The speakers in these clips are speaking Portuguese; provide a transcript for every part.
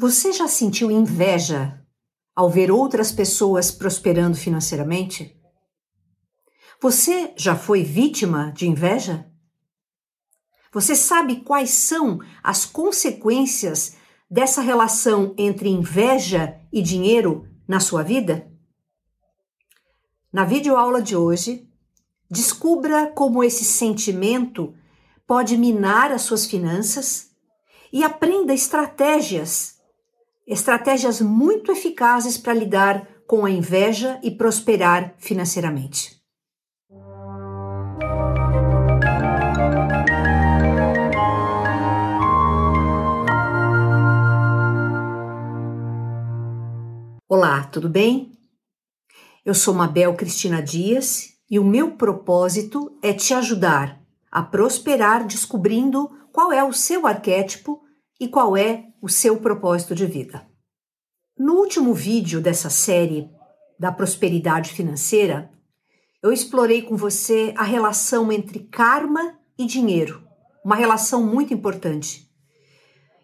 Você já sentiu inveja ao ver outras pessoas prosperando financeiramente? Você já foi vítima de inveja? Você sabe quais são as consequências dessa relação entre inveja e dinheiro na sua vida? Na videoaula de hoje, descubra como esse sentimento pode minar as suas finanças e aprenda estratégias estratégias muito eficazes para lidar com a inveja e prosperar financeiramente. Olá, tudo bem? Eu sou Mabel Cristina Dias e o meu propósito é te ajudar a prosperar descobrindo qual é o seu arquétipo e qual é o seu propósito de vida. No último vídeo dessa série da prosperidade financeira, eu explorei com você a relação entre karma e dinheiro, uma relação muito importante.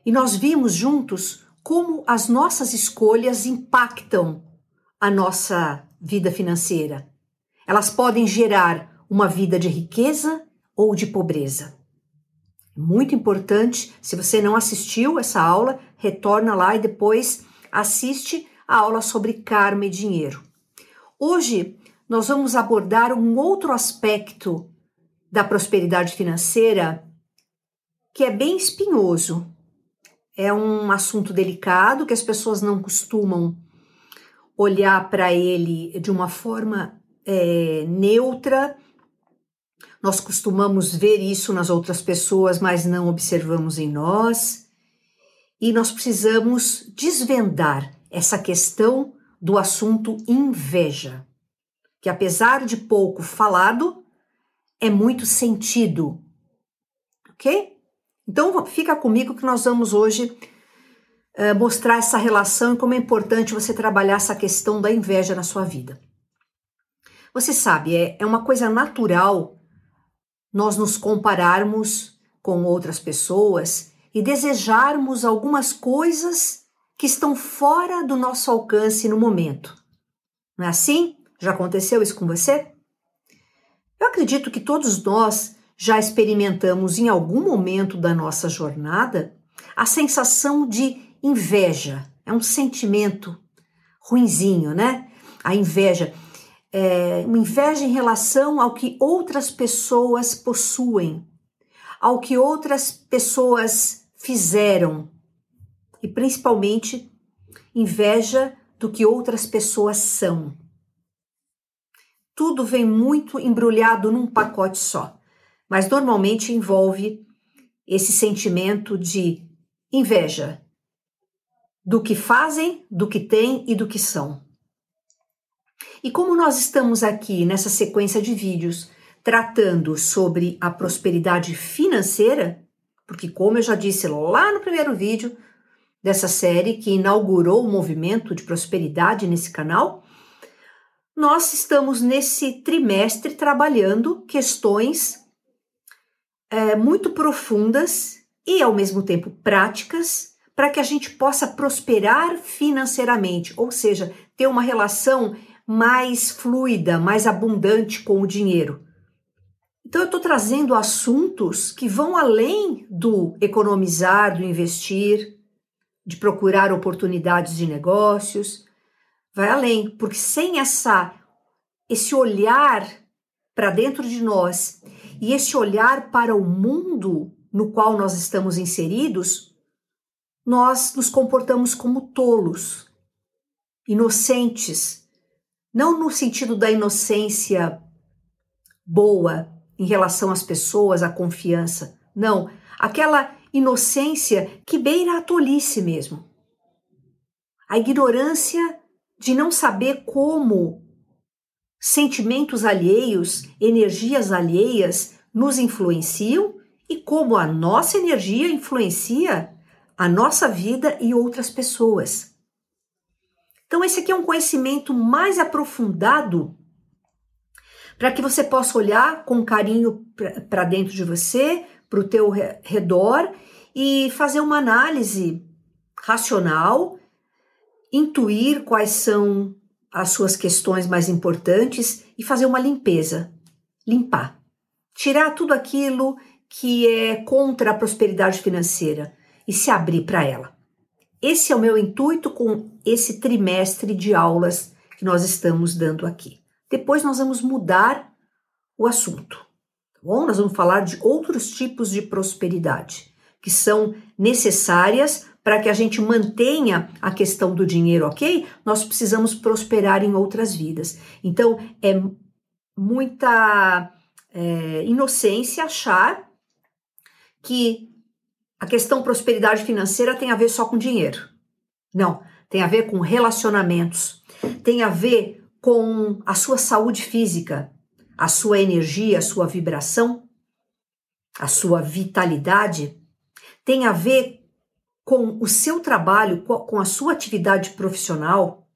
E nós vimos juntos como as nossas escolhas impactam a nossa vida financeira. Elas podem gerar uma vida de riqueza ou de pobreza. Muito importante, se você não assistiu essa aula, retorna lá e depois assiste a aula sobre karma e dinheiro. Hoje nós vamos abordar um outro aspecto da prosperidade financeira que é bem espinhoso. É um assunto delicado que as pessoas não costumam olhar para ele de uma forma é, neutra nós costumamos ver isso nas outras pessoas, mas não observamos em nós. E nós precisamos desvendar essa questão do assunto inveja, que apesar de pouco falado, é muito sentido. Ok? Então fica comigo que nós vamos hoje uh, mostrar essa relação e como é importante você trabalhar essa questão da inveja na sua vida. Você sabe, é, é uma coisa natural nós nos compararmos com outras pessoas e desejarmos algumas coisas que estão fora do nosso alcance no momento. Não é assim? Já aconteceu isso com você? Eu acredito que todos nós já experimentamos em algum momento da nossa jornada a sensação de inveja. É um sentimento ruinzinho, né? A inveja é, uma inveja em relação ao que outras pessoas possuem, ao que outras pessoas fizeram e principalmente inveja do que outras pessoas são. Tudo vem muito embrulhado num pacote só, mas normalmente envolve esse sentimento de inveja do que fazem, do que têm e do que são. E como nós estamos aqui nessa sequência de vídeos tratando sobre a prosperidade financeira, porque, como eu já disse lá no primeiro vídeo dessa série que inaugurou o movimento de prosperidade nesse canal, nós estamos nesse trimestre trabalhando questões é, muito profundas e, ao mesmo tempo, práticas para que a gente possa prosperar financeiramente, ou seja, ter uma relação mais fluida, mais abundante com o dinheiro. Então, eu estou trazendo assuntos que vão além do economizar, do investir, de procurar oportunidades de negócios. Vai além, porque sem essa esse olhar para dentro de nós e esse olhar para o mundo no qual nós estamos inseridos, nós nos comportamos como tolos, inocentes, não no sentido da inocência boa em relação às pessoas, à confiança. Não, aquela inocência que beira a tolice mesmo. A ignorância de não saber como sentimentos alheios, energias alheias nos influenciam e como a nossa energia influencia a nossa vida e outras pessoas. Então, esse aqui é um conhecimento mais aprofundado para que você possa olhar com carinho para dentro de você, para o teu redor e fazer uma análise racional, intuir quais são as suas questões mais importantes e fazer uma limpeza. Limpar. Tirar tudo aquilo que é contra a prosperidade financeira e se abrir para ela. Esse é o meu intuito com esse trimestre de aulas que nós estamos dando aqui. Depois nós vamos mudar o assunto, tá bom? Nós vamos falar de outros tipos de prosperidade que são necessárias para que a gente mantenha a questão do dinheiro, ok? Nós precisamos prosperar em outras vidas. Então, é muita é, inocência achar que a questão prosperidade financeira tem a ver só com dinheiro. Não, tem a ver com relacionamentos, tem a ver com a sua saúde física, a sua energia, a sua vibração, a sua vitalidade, tem a ver com o seu trabalho, com a sua atividade profissional,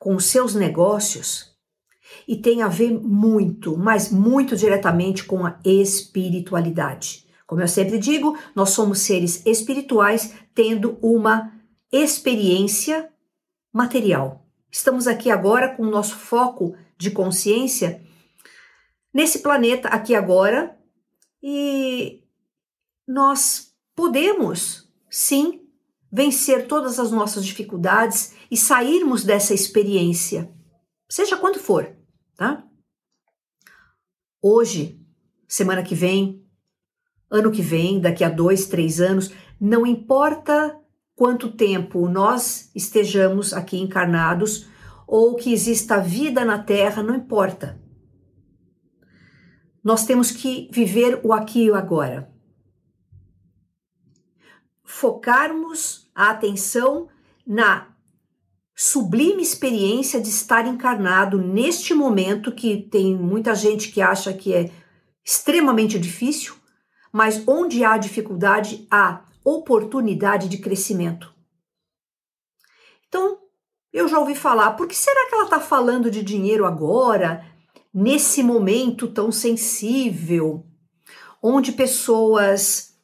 com os seus negócios, e tem a ver muito, mas muito diretamente com a espiritualidade. Como eu sempre digo, nós somos seres espirituais tendo uma experiência material. Estamos aqui agora com o nosso foco de consciência nesse planeta aqui agora e nós podemos, sim, vencer todas as nossas dificuldades e sairmos dessa experiência, seja quando for, tá? Hoje, semana que vem, ano que vem, daqui a dois, três anos, não importa quanto tempo nós estejamos aqui encarnados ou que exista vida na Terra, não importa. Nós temos que viver o aqui e o agora focarmos a atenção na sublime experiência de estar encarnado neste momento que tem muita gente que acha que é extremamente difícil, mas onde há dificuldade há oportunidade de crescimento. Então, eu já ouvi falar, por que será que ela está falando de dinheiro agora, nesse momento tão sensível, onde pessoas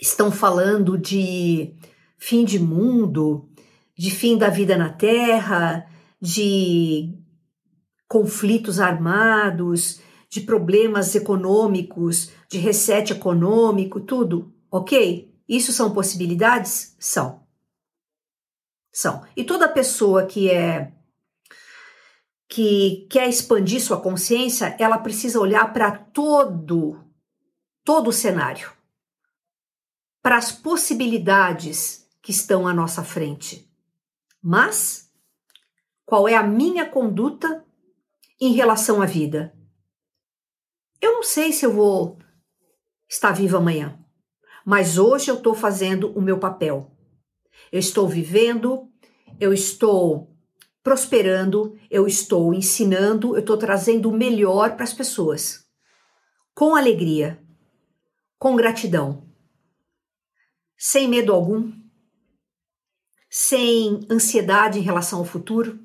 estão falando de fim de mundo, de fim da vida na Terra, de conflitos armados, de problemas econômicos, de reset econômico, tudo, ok? Isso são possibilidades? São. São. E toda pessoa que é que quer expandir sua consciência, ela precisa olhar para todo todo o cenário para as possibilidades que estão à nossa frente. Mas qual é a minha conduta em relação à vida? Eu não sei se eu vou estar viva amanhã, mas hoje eu estou fazendo o meu papel. Eu estou vivendo, eu estou prosperando, eu estou ensinando, eu estou trazendo o melhor para as pessoas. Com alegria, com gratidão sem medo algum, sem ansiedade em relação ao futuro,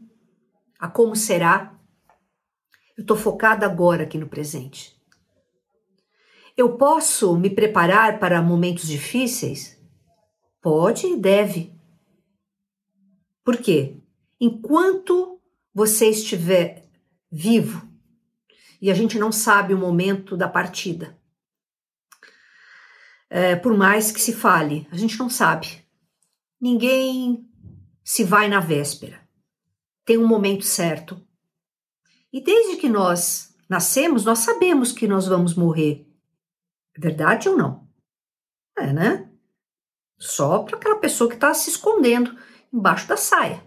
a como será. Eu estou focada agora aqui no presente. Eu posso me preparar para momentos difíceis? Pode e deve. Por quê? Enquanto você estiver vivo, e a gente não sabe o momento da partida, é, por mais que se fale, a gente não sabe. Ninguém se vai na véspera. Tem um momento certo. E desde que nós nascemos, nós sabemos que nós vamos morrer. Verdade ou não? É, né? Só para aquela pessoa que está se escondendo embaixo da saia.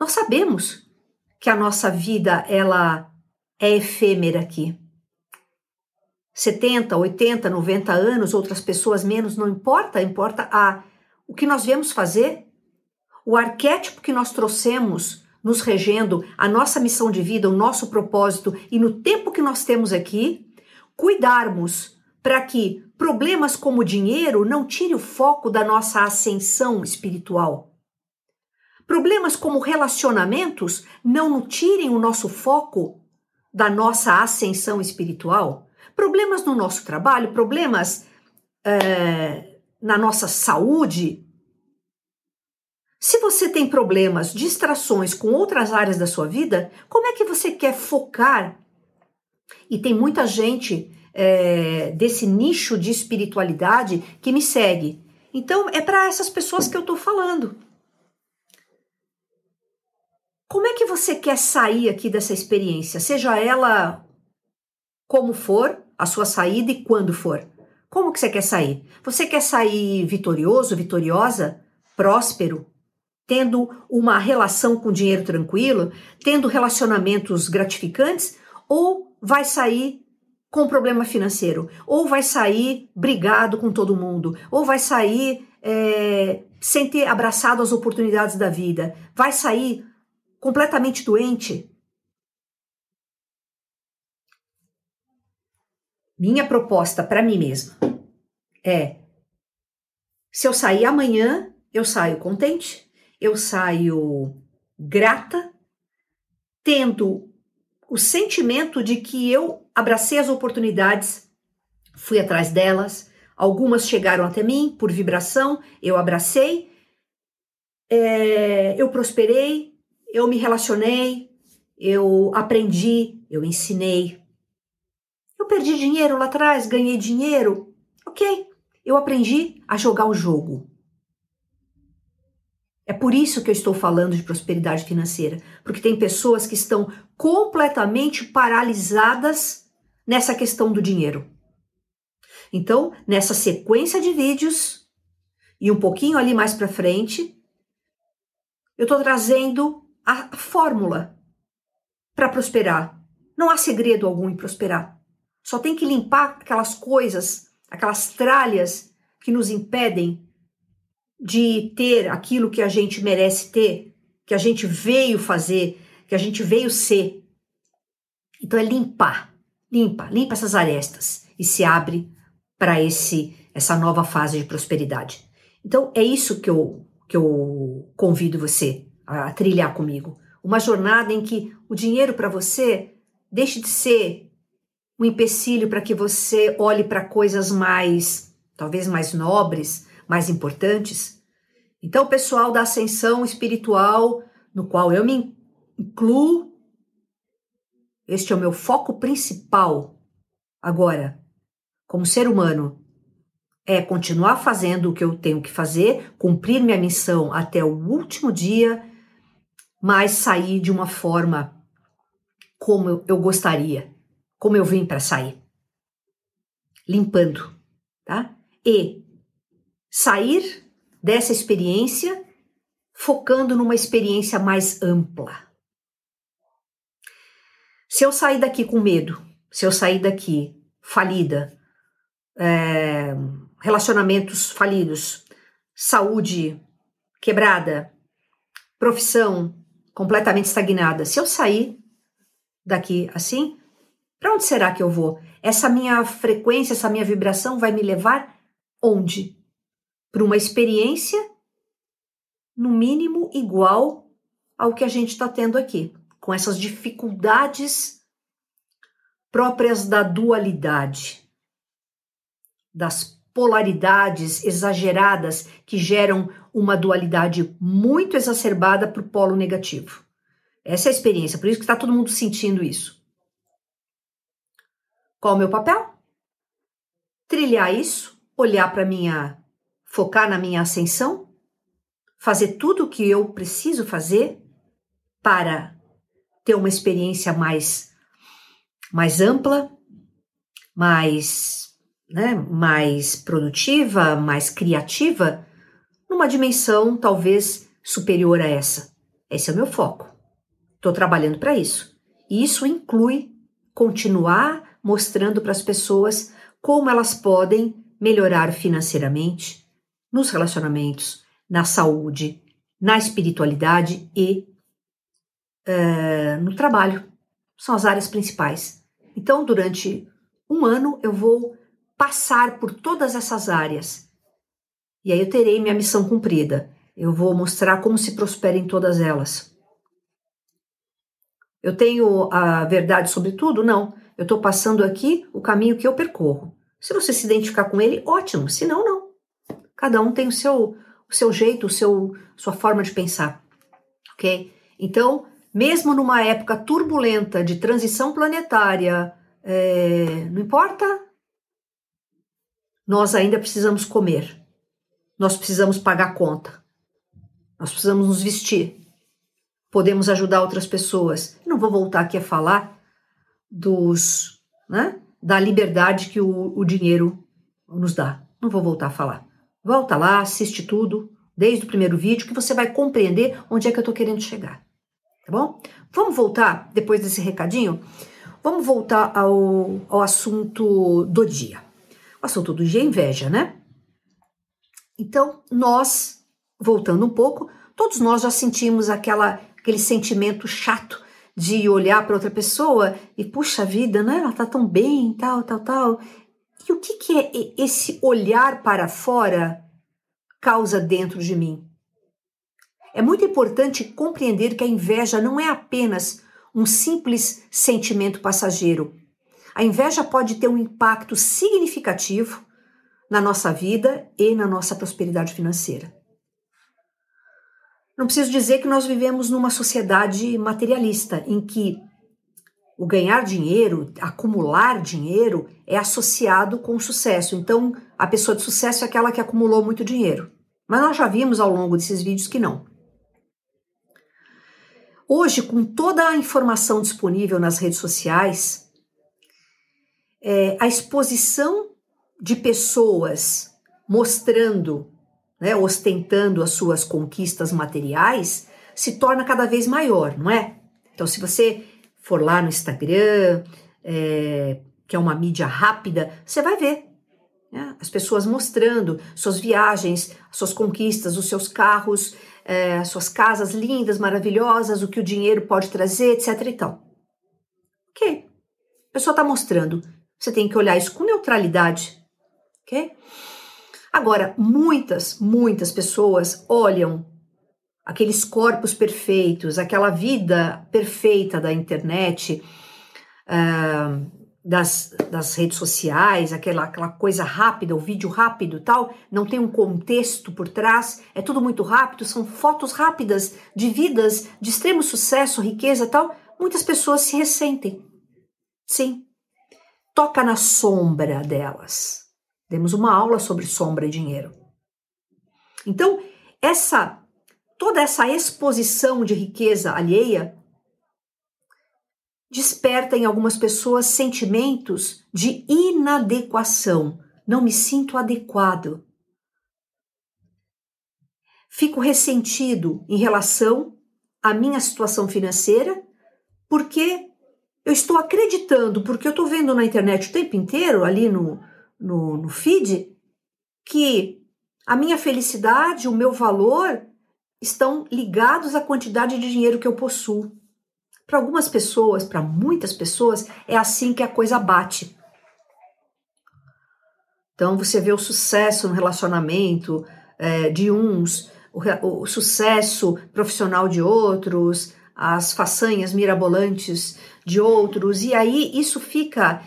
Nós sabemos que a nossa vida ela é efêmera aqui. 70, 80, 90 anos, outras pessoas menos, não importa, importa a o que nós viemos fazer, o arquétipo que nós trouxemos nos regendo, a nossa missão de vida, o nosso propósito e no tempo que nós temos aqui, cuidarmos para que problemas como dinheiro não tire o foco da nossa ascensão espiritual. Problemas como relacionamentos não tirem o nosso foco da nossa ascensão espiritual problemas no nosso trabalho, problemas é, na nossa saúde, se você tem problemas, distrações com outras áreas da sua vida, como é que você quer focar? E tem muita gente é, desse nicho de espiritualidade que me segue. Então, é para essas pessoas que eu estou falando. Como é que você quer sair aqui dessa experiência? Seja ela como for, a sua saída e quando for. Como que você quer sair? Você quer sair vitorioso, vitoriosa, próspero, tendo uma relação com dinheiro tranquilo, tendo relacionamentos gratificantes, ou vai sair com problema financeiro, ou vai sair brigado com todo mundo, ou vai sair é, sem ter abraçado as oportunidades da vida, vai sair completamente doente. Minha proposta para mim mesma é: se eu sair amanhã, eu saio contente, eu saio grata, tendo o sentimento de que eu abracei as oportunidades, fui atrás delas, algumas chegaram até mim por vibração, eu abracei, é, eu prosperei, eu me relacionei, eu aprendi, eu ensinei. Eu perdi dinheiro lá atrás, ganhei dinheiro, ok. Eu aprendi a jogar o jogo. É por isso que eu estou falando de prosperidade financeira, porque tem pessoas que estão completamente paralisadas nessa questão do dinheiro. Então, nessa sequência de vídeos e um pouquinho ali mais para frente, eu estou trazendo a fórmula para prosperar. Não há segredo algum em prosperar. Só tem que limpar aquelas coisas, aquelas tralhas que nos impedem de ter aquilo que a gente merece ter, que a gente veio fazer, que a gente veio ser. Então é limpar, limpa, limpa essas arestas e se abre para esse essa nova fase de prosperidade. Então é isso que eu que eu convido você a trilhar comigo, uma jornada em que o dinheiro para você deixe de ser um empecilho para que você olhe para coisas mais, talvez mais nobres, mais importantes. Então, o pessoal da ascensão espiritual, no qual eu me incluo, este é o meu foco principal agora, como ser humano, é continuar fazendo o que eu tenho que fazer, cumprir minha missão até o último dia, mas sair de uma forma como eu gostaria, como eu vim para sair. Limpando, tá? E sair dessa experiência focando numa experiência mais ampla. Se eu sair daqui com medo, se eu sair daqui falida, é, relacionamentos falidos, saúde quebrada, profissão completamente estagnada, se eu sair daqui assim, para onde será que eu vou? Essa minha frequência, essa minha vibração vai me levar onde? Para uma experiência, no mínimo, igual ao que a gente está tendo aqui, com essas dificuldades próprias da dualidade, das polaridades exageradas que geram uma dualidade muito exacerbada para o polo negativo. Essa é a experiência, por isso que está todo mundo sentindo isso. Qual o meu papel? Trilhar isso, olhar para minha, focar na minha ascensão, fazer tudo o que eu preciso fazer para ter uma experiência mais mais ampla, mais, né, mais produtiva, mais criativa, numa dimensão talvez superior a essa. Esse é o meu foco. Estou trabalhando para isso. E isso inclui continuar mostrando para as pessoas como elas podem melhorar financeiramente, nos relacionamentos, na saúde, na espiritualidade e uh, no trabalho. São as áreas principais. Então, durante um ano, eu vou passar por todas essas áreas. E aí eu terei minha missão cumprida. Eu vou mostrar como se prospera em todas elas. Eu tenho a verdade sobre tudo? Não. Eu estou passando aqui o caminho que eu percorro. Se você se identificar com ele, ótimo. Se não, não. Cada um tem o seu, o seu jeito, o seu, sua forma de pensar, ok? Então, mesmo numa época turbulenta de transição planetária, é, não importa, nós ainda precisamos comer, nós precisamos pagar conta, nós precisamos nos vestir, podemos ajudar outras pessoas. Não vou voltar aqui a falar dos, né, da liberdade que o, o dinheiro nos dá. Não vou voltar a falar. Volta lá, assiste tudo, desde o primeiro vídeo, que você vai compreender onde é que eu estou querendo chegar. Tá bom? Vamos voltar, depois desse recadinho, vamos voltar ao, ao assunto do dia. O assunto do dia é inveja, né? Então, nós, voltando um pouco, todos nós já sentimos aquela, aquele sentimento chato de olhar para outra pessoa e, puxa vida, né? Ela tá tão bem, tal, tal, tal. E o que, que é esse olhar para fora causa dentro de mim? É muito importante compreender que a inveja não é apenas um simples sentimento passageiro. A inveja pode ter um impacto significativo na nossa vida e na nossa prosperidade financeira. Não preciso dizer que nós vivemos numa sociedade materialista em que o ganhar dinheiro, acumular dinheiro, é associado com sucesso. Então, a pessoa de sucesso é aquela que acumulou muito dinheiro. Mas nós já vimos ao longo desses vídeos que não. Hoje, com toda a informação disponível nas redes sociais, é, a exposição de pessoas mostrando, né, ostentando as suas conquistas materiais se torna cada vez maior, não é? Então, se você for lá no Instagram, é, que é uma mídia rápida, você vai ver né? as pessoas mostrando suas viagens, suas conquistas, os seus carros, é, suas casas lindas, maravilhosas, o que o dinheiro pode trazer, etc. e tal. Ok. A pessoa está mostrando. Você tem que olhar isso com neutralidade. Ok? Agora, muitas, muitas pessoas olham aqueles corpos perfeitos, aquela vida perfeita da internet, uh, das, das redes sociais, aquela, aquela coisa rápida, o vídeo rápido tal, não tem um contexto por trás, é tudo muito rápido, são fotos rápidas de vidas de extremo sucesso, riqueza tal, muitas pessoas se ressentem. Sim, toca na sombra delas. Temos uma aula sobre sombra e dinheiro. Então, essa toda essa exposição de riqueza alheia desperta em algumas pessoas sentimentos de inadequação. Não me sinto adequado. Fico ressentido em relação à minha situação financeira, porque eu estou acreditando, porque eu estou vendo na internet o tempo inteiro, ali no, no, no feed, que a minha felicidade, o meu valor estão ligados à quantidade de dinheiro que eu possuo. Para algumas pessoas, para muitas pessoas, é assim que a coisa bate. Então você vê o sucesso no relacionamento é, de uns, o, o sucesso profissional de outros, as façanhas mirabolantes de outros, e aí isso fica,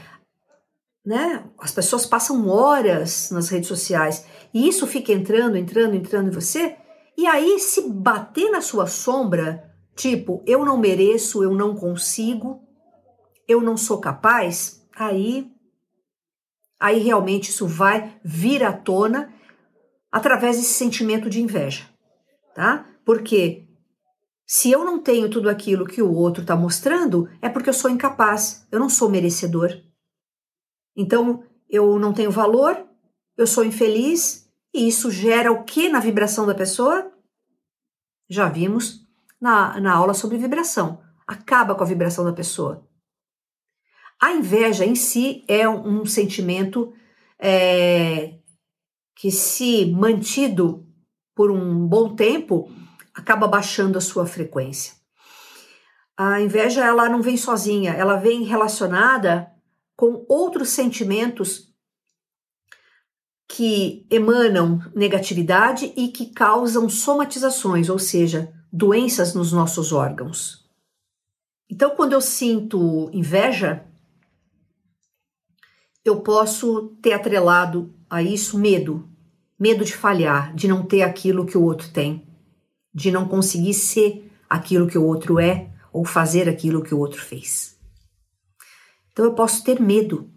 né? As pessoas passam horas nas redes sociais e isso fica entrando, entrando, entrando em você, e aí, se bater na sua sombra, tipo, eu não mereço, eu não consigo, eu não sou capaz, aí aí realmente isso vai vir à tona através desse sentimento de inveja, tá? Porque se eu não tenho tudo aquilo que o outro está mostrando, é porque eu sou incapaz, eu não sou merecedor. Então, eu não tenho valor, eu sou infeliz, e isso gera o que na vibração da pessoa? Já vimos na, na aula sobre vibração. Acaba com a vibração da pessoa. A inveja em si é um sentimento é, que, se mantido por um bom tempo, acaba baixando a sua frequência. A inveja ela não vem sozinha, ela vem relacionada com outros sentimentos que emanam negatividade e que causam somatizações, ou seja, doenças nos nossos órgãos. Então, quando eu sinto inveja, eu posso ter atrelado a isso medo. medo de falhar, de não ter aquilo que o outro tem, de não conseguir ser aquilo que o outro é ou fazer aquilo que o outro fez. Então eu posso ter medo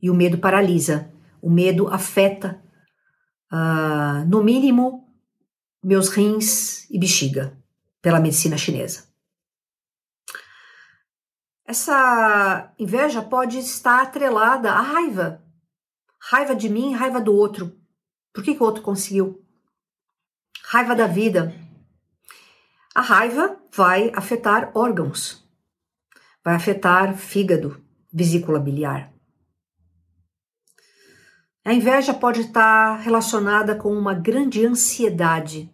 e o medo paralisa, o medo afeta, uh, no mínimo, meus rins e bexiga, pela medicina chinesa. Essa inveja pode estar atrelada à raiva. Raiva de mim, raiva do outro. Por que, que o outro conseguiu? Raiva da vida. A raiva vai afetar órgãos, vai afetar fígado, vesícula biliar. A inveja pode estar relacionada com uma grande ansiedade.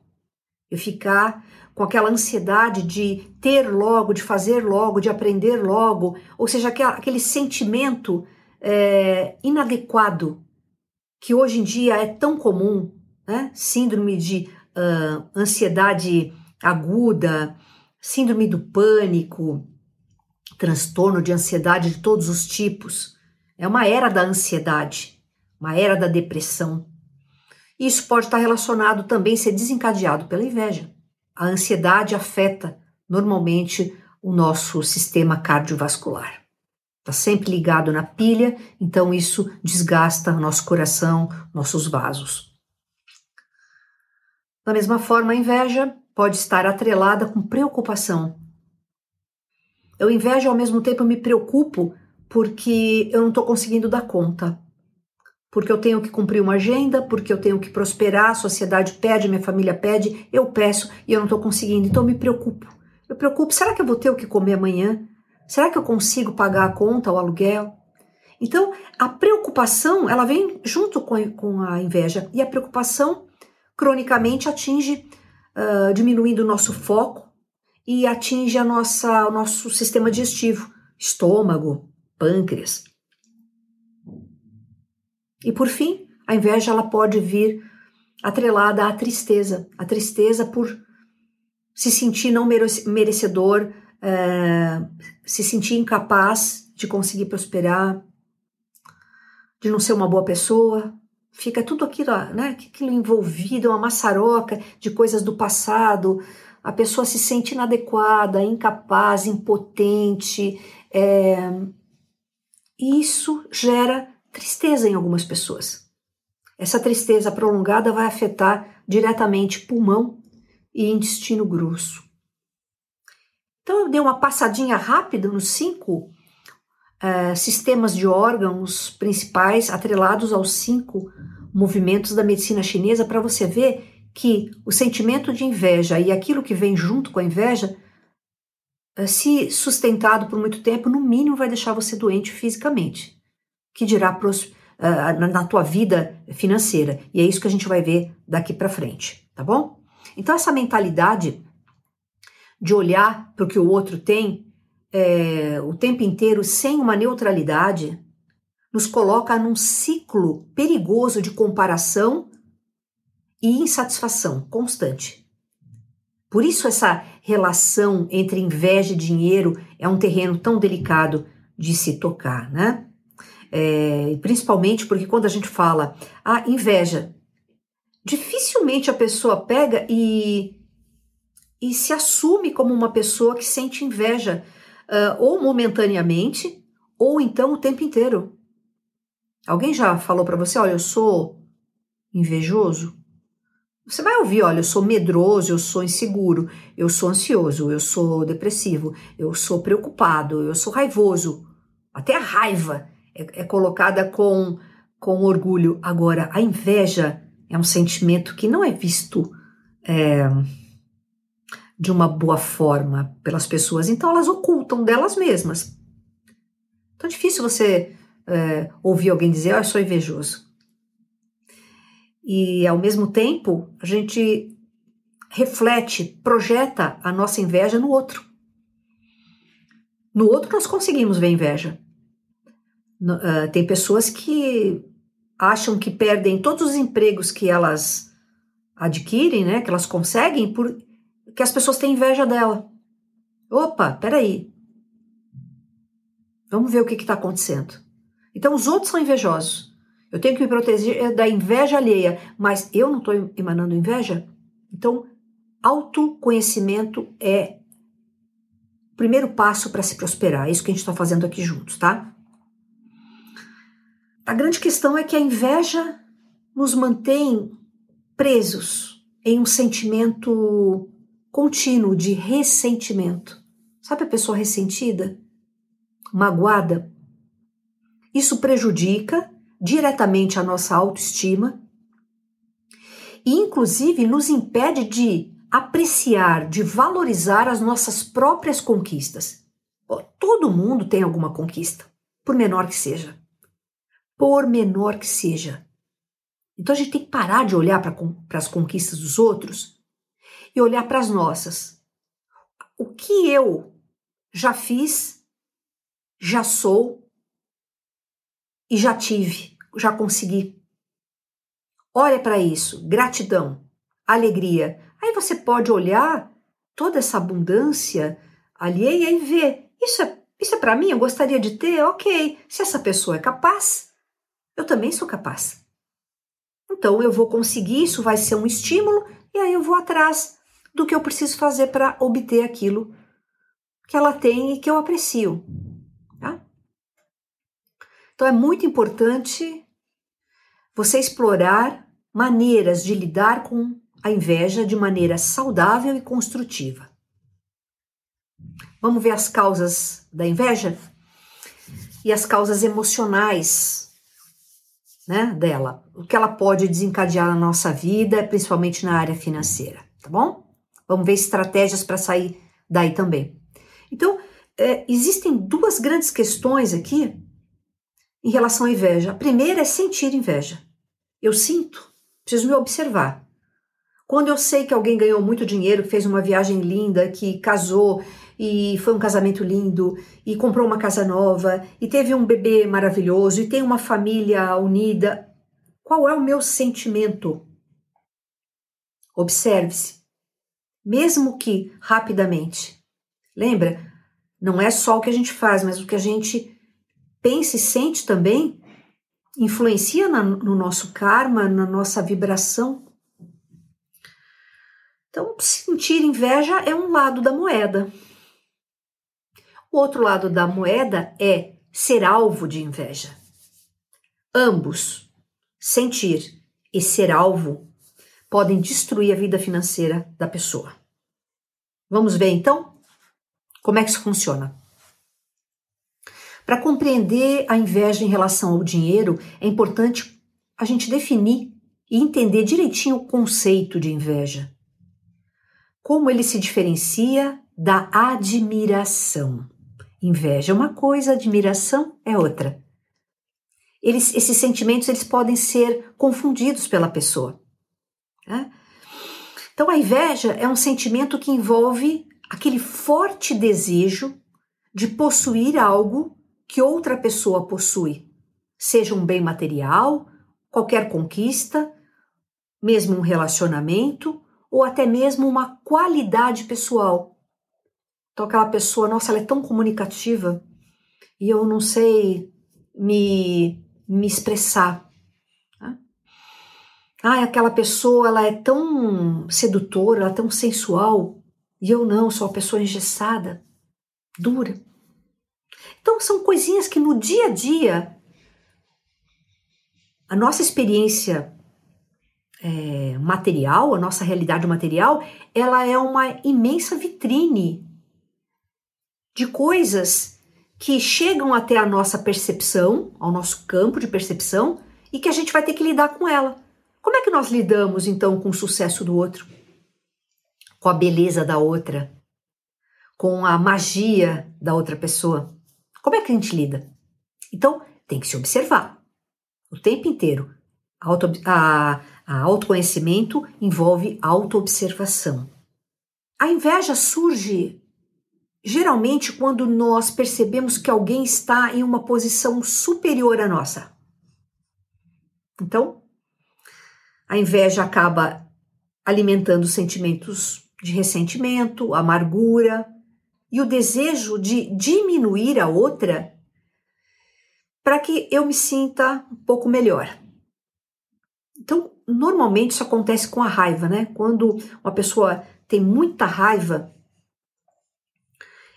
Eu ficar com aquela ansiedade de ter logo, de fazer logo, de aprender logo, ou seja, aquele sentimento é, inadequado que hoje em dia é tão comum, né? síndrome de uh, ansiedade aguda, síndrome do pânico, transtorno de ansiedade de todos os tipos. É uma era da ansiedade, uma era da depressão. Isso pode estar relacionado também, ser desencadeado pela inveja. A ansiedade afeta normalmente o nosso sistema cardiovascular. Está sempre ligado na pilha, então isso desgasta nosso coração, nossos vasos. Da mesma forma, a inveja pode estar atrelada com preocupação. Eu invejo ao mesmo tempo me preocupo porque eu não estou conseguindo dar conta porque eu tenho que cumprir uma agenda, porque eu tenho que prosperar, a sociedade pede, minha família pede, eu peço e eu não estou conseguindo, então eu me preocupo. Eu preocupo, será que eu vou ter o que comer amanhã? Será que eu consigo pagar a conta, o aluguel? Então, a preocupação, ela vem junto com a, com a inveja, e a preocupação cronicamente atinge, uh, diminuindo o nosso foco e atinge a nossa, o nosso sistema digestivo, estômago, pâncreas. E por fim, a inveja ela pode vir atrelada à tristeza, a tristeza por se sentir não merecedor, é, se sentir incapaz de conseguir prosperar, de não ser uma boa pessoa. Fica tudo aquilo, né, aquilo envolvido, uma maçaroca de coisas do passado. A pessoa se sente inadequada, incapaz, impotente. É, isso gera tristeza em algumas pessoas. Essa tristeza prolongada vai afetar diretamente pulmão e intestino grosso. Então eu dei uma passadinha rápida nos cinco uh, sistemas de órgãos principais atrelados aos cinco movimentos da medicina chinesa para você ver que o sentimento de inveja e aquilo que vem junto com a inveja, uh, se sustentado por muito tempo, no mínimo vai deixar você doente fisicamente que dirá uh, na tua vida financeira. E é isso que a gente vai ver daqui para frente, tá bom? Então, essa mentalidade de olhar para o que o outro tem é, o tempo inteiro sem uma neutralidade nos coloca num ciclo perigoso de comparação e insatisfação constante. Por isso, essa relação entre inveja e dinheiro é um terreno tão delicado de se tocar, né? É, principalmente porque quando a gente fala a ah, inveja, dificilmente a pessoa pega e, e se assume como uma pessoa que sente inveja, uh, ou momentaneamente, ou então o tempo inteiro. Alguém já falou para você, olha, eu sou invejoso? Você vai ouvir, olha, eu sou medroso, eu sou inseguro, eu sou ansioso, eu sou depressivo, eu sou preocupado, eu sou raivoso. Até a raiva é, é colocada com, com orgulho. Agora, a inveja é um sentimento que não é visto é, de uma boa forma pelas pessoas, então elas ocultam delas mesmas. Então é difícil você é, ouvir alguém dizer, ah, eu sou invejoso. E ao mesmo tempo, a gente reflete, projeta a nossa inveja no outro. No outro nós conseguimos ver inveja. Uh, tem pessoas que acham que perdem todos os empregos que elas adquirem, né, que elas conseguem, por que as pessoas têm inveja dela. Opa, peraí. Vamos ver o que está acontecendo. Então, os outros são invejosos. Eu tenho que me proteger da inveja alheia, mas eu não estou emanando inveja? Então, autoconhecimento é o primeiro passo para se prosperar. É isso que a gente está fazendo aqui juntos, tá? A grande questão é que a inveja nos mantém presos em um sentimento contínuo de ressentimento. Sabe a pessoa ressentida? Magoada? Isso prejudica diretamente a nossa autoestima e, inclusive, nos impede de apreciar, de valorizar as nossas próprias conquistas. Todo mundo tem alguma conquista, por menor que seja. Por menor que seja. Então a gente tem que parar de olhar para as conquistas dos outros e olhar para as nossas. O que eu já fiz, já sou e já tive, já consegui. Olha para isso, gratidão, alegria. Aí você pode olhar toda essa abundância alheia e ver, isso é, isso é para mim, eu gostaria de ter, ok. Se essa pessoa é capaz, eu também sou capaz. Então eu vou conseguir, isso vai ser um estímulo, e aí eu vou atrás do que eu preciso fazer para obter aquilo que ela tem e que eu aprecio. Tá? Então é muito importante você explorar maneiras de lidar com a inveja de maneira saudável e construtiva. Vamos ver as causas da inveja e as causas emocionais né, dela, o que ela pode desencadear na nossa vida, principalmente na área financeira, tá bom? Vamos ver estratégias para sair daí também. Então, é, existem duas grandes questões aqui em relação à inveja. A primeira é sentir inveja. Eu sinto, preciso me observar. Quando eu sei que alguém ganhou muito dinheiro, fez uma viagem linda, que casou e foi um casamento lindo, e comprou uma casa nova, e teve um bebê maravilhoso, e tem uma família unida, qual é o meu sentimento? Observe-se, mesmo que rapidamente. Lembra? Não é só o que a gente faz, mas o que a gente pensa e sente também influencia na, no nosso karma, na nossa vibração. Então, sentir inveja é um lado da moeda. O outro lado da moeda é ser alvo de inveja. Ambos, sentir e ser alvo, podem destruir a vida financeira da pessoa. Vamos ver então como é que isso funciona. Para compreender a inveja em relação ao dinheiro, é importante a gente definir e entender direitinho o conceito de inveja. Como ele se diferencia da admiração. Inveja é uma coisa, admiração é outra. Eles, esses sentimentos eles podem ser confundidos pela pessoa. Né? Então, a inveja é um sentimento que envolve aquele forte desejo de possuir algo que outra pessoa possui, seja um bem material, qualquer conquista, mesmo um relacionamento ou até mesmo uma qualidade pessoal. Então, aquela pessoa, nossa, ela é tão comunicativa e eu não sei me, me expressar. Ah, aquela pessoa, ela é tão sedutora, ela é tão sensual e eu não, sou uma pessoa engessada, dura. Então, são coisinhas que no dia a dia, a nossa experiência é, material, a nossa realidade material, ela é uma imensa vitrine de coisas que chegam até a nossa percepção, ao nosso campo de percepção, e que a gente vai ter que lidar com ela. Como é que nós lidamos então com o sucesso do outro? Com a beleza da outra? Com a magia da outra pessoa? Como é que a gente lida? Então, tem que se observar o tempo inteiro. Auto, a, a autoconhecimento envolve autoobservação. A inveja surge geralmente quando nós percebemos que alguém está em uma posição superior à nossa. Então, a inveja acaba alimentando sentimentos de ressentimento, amargura e o desejo de diminuir a outra para que eu me sinta um pouco melhor. Então, normalmente isso acontece com a raiva, né? Quando uma pessoa tem muita raiva,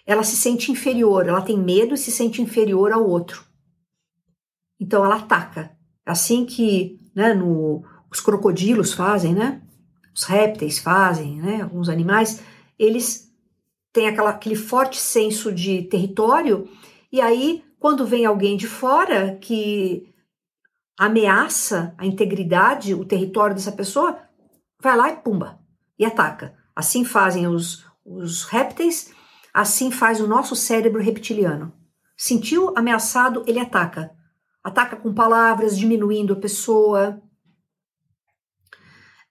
ela se sente inferior, ela tem medo e se sente inferior ao outro. Então ela ataca. Assim que né, no, os crocodilos fazem, né? Os répteis fazem, né? Alguns animais, eles têm aquela, aquele forte senso de território, e aí, quando vem alguém de fora que ameaça a integridade, o território dessa pessoa, vai lá e pumba, e ataca. Assim fazem os, os répteis, assim faz o nosso cérebro reptiliano. Sentiu ameaçado, ele ataca. Ataca com palavras, diminuindo a pessoa,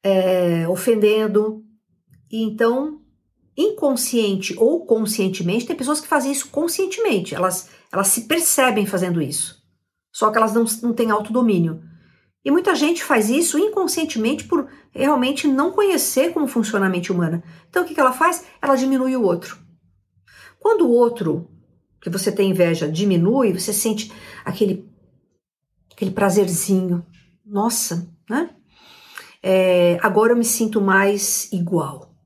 é, ofendendo. E então, inconsciente ou conscientemente, tem pessoas que fazem isso conscientemente, elas, elas se percebem fazendo isso. Só que elas não, não têm autodomínio. E muita gente faz isso inconscientemente por realmente não conhecer como funciona a mente humana. Então o que, que ela faz? Ela diminui o outro. Quando o outro que você tem inveja diminui, você sente aquele, aquele prazerzinho. Nossa, né? É, agora eu me sinto mais igual.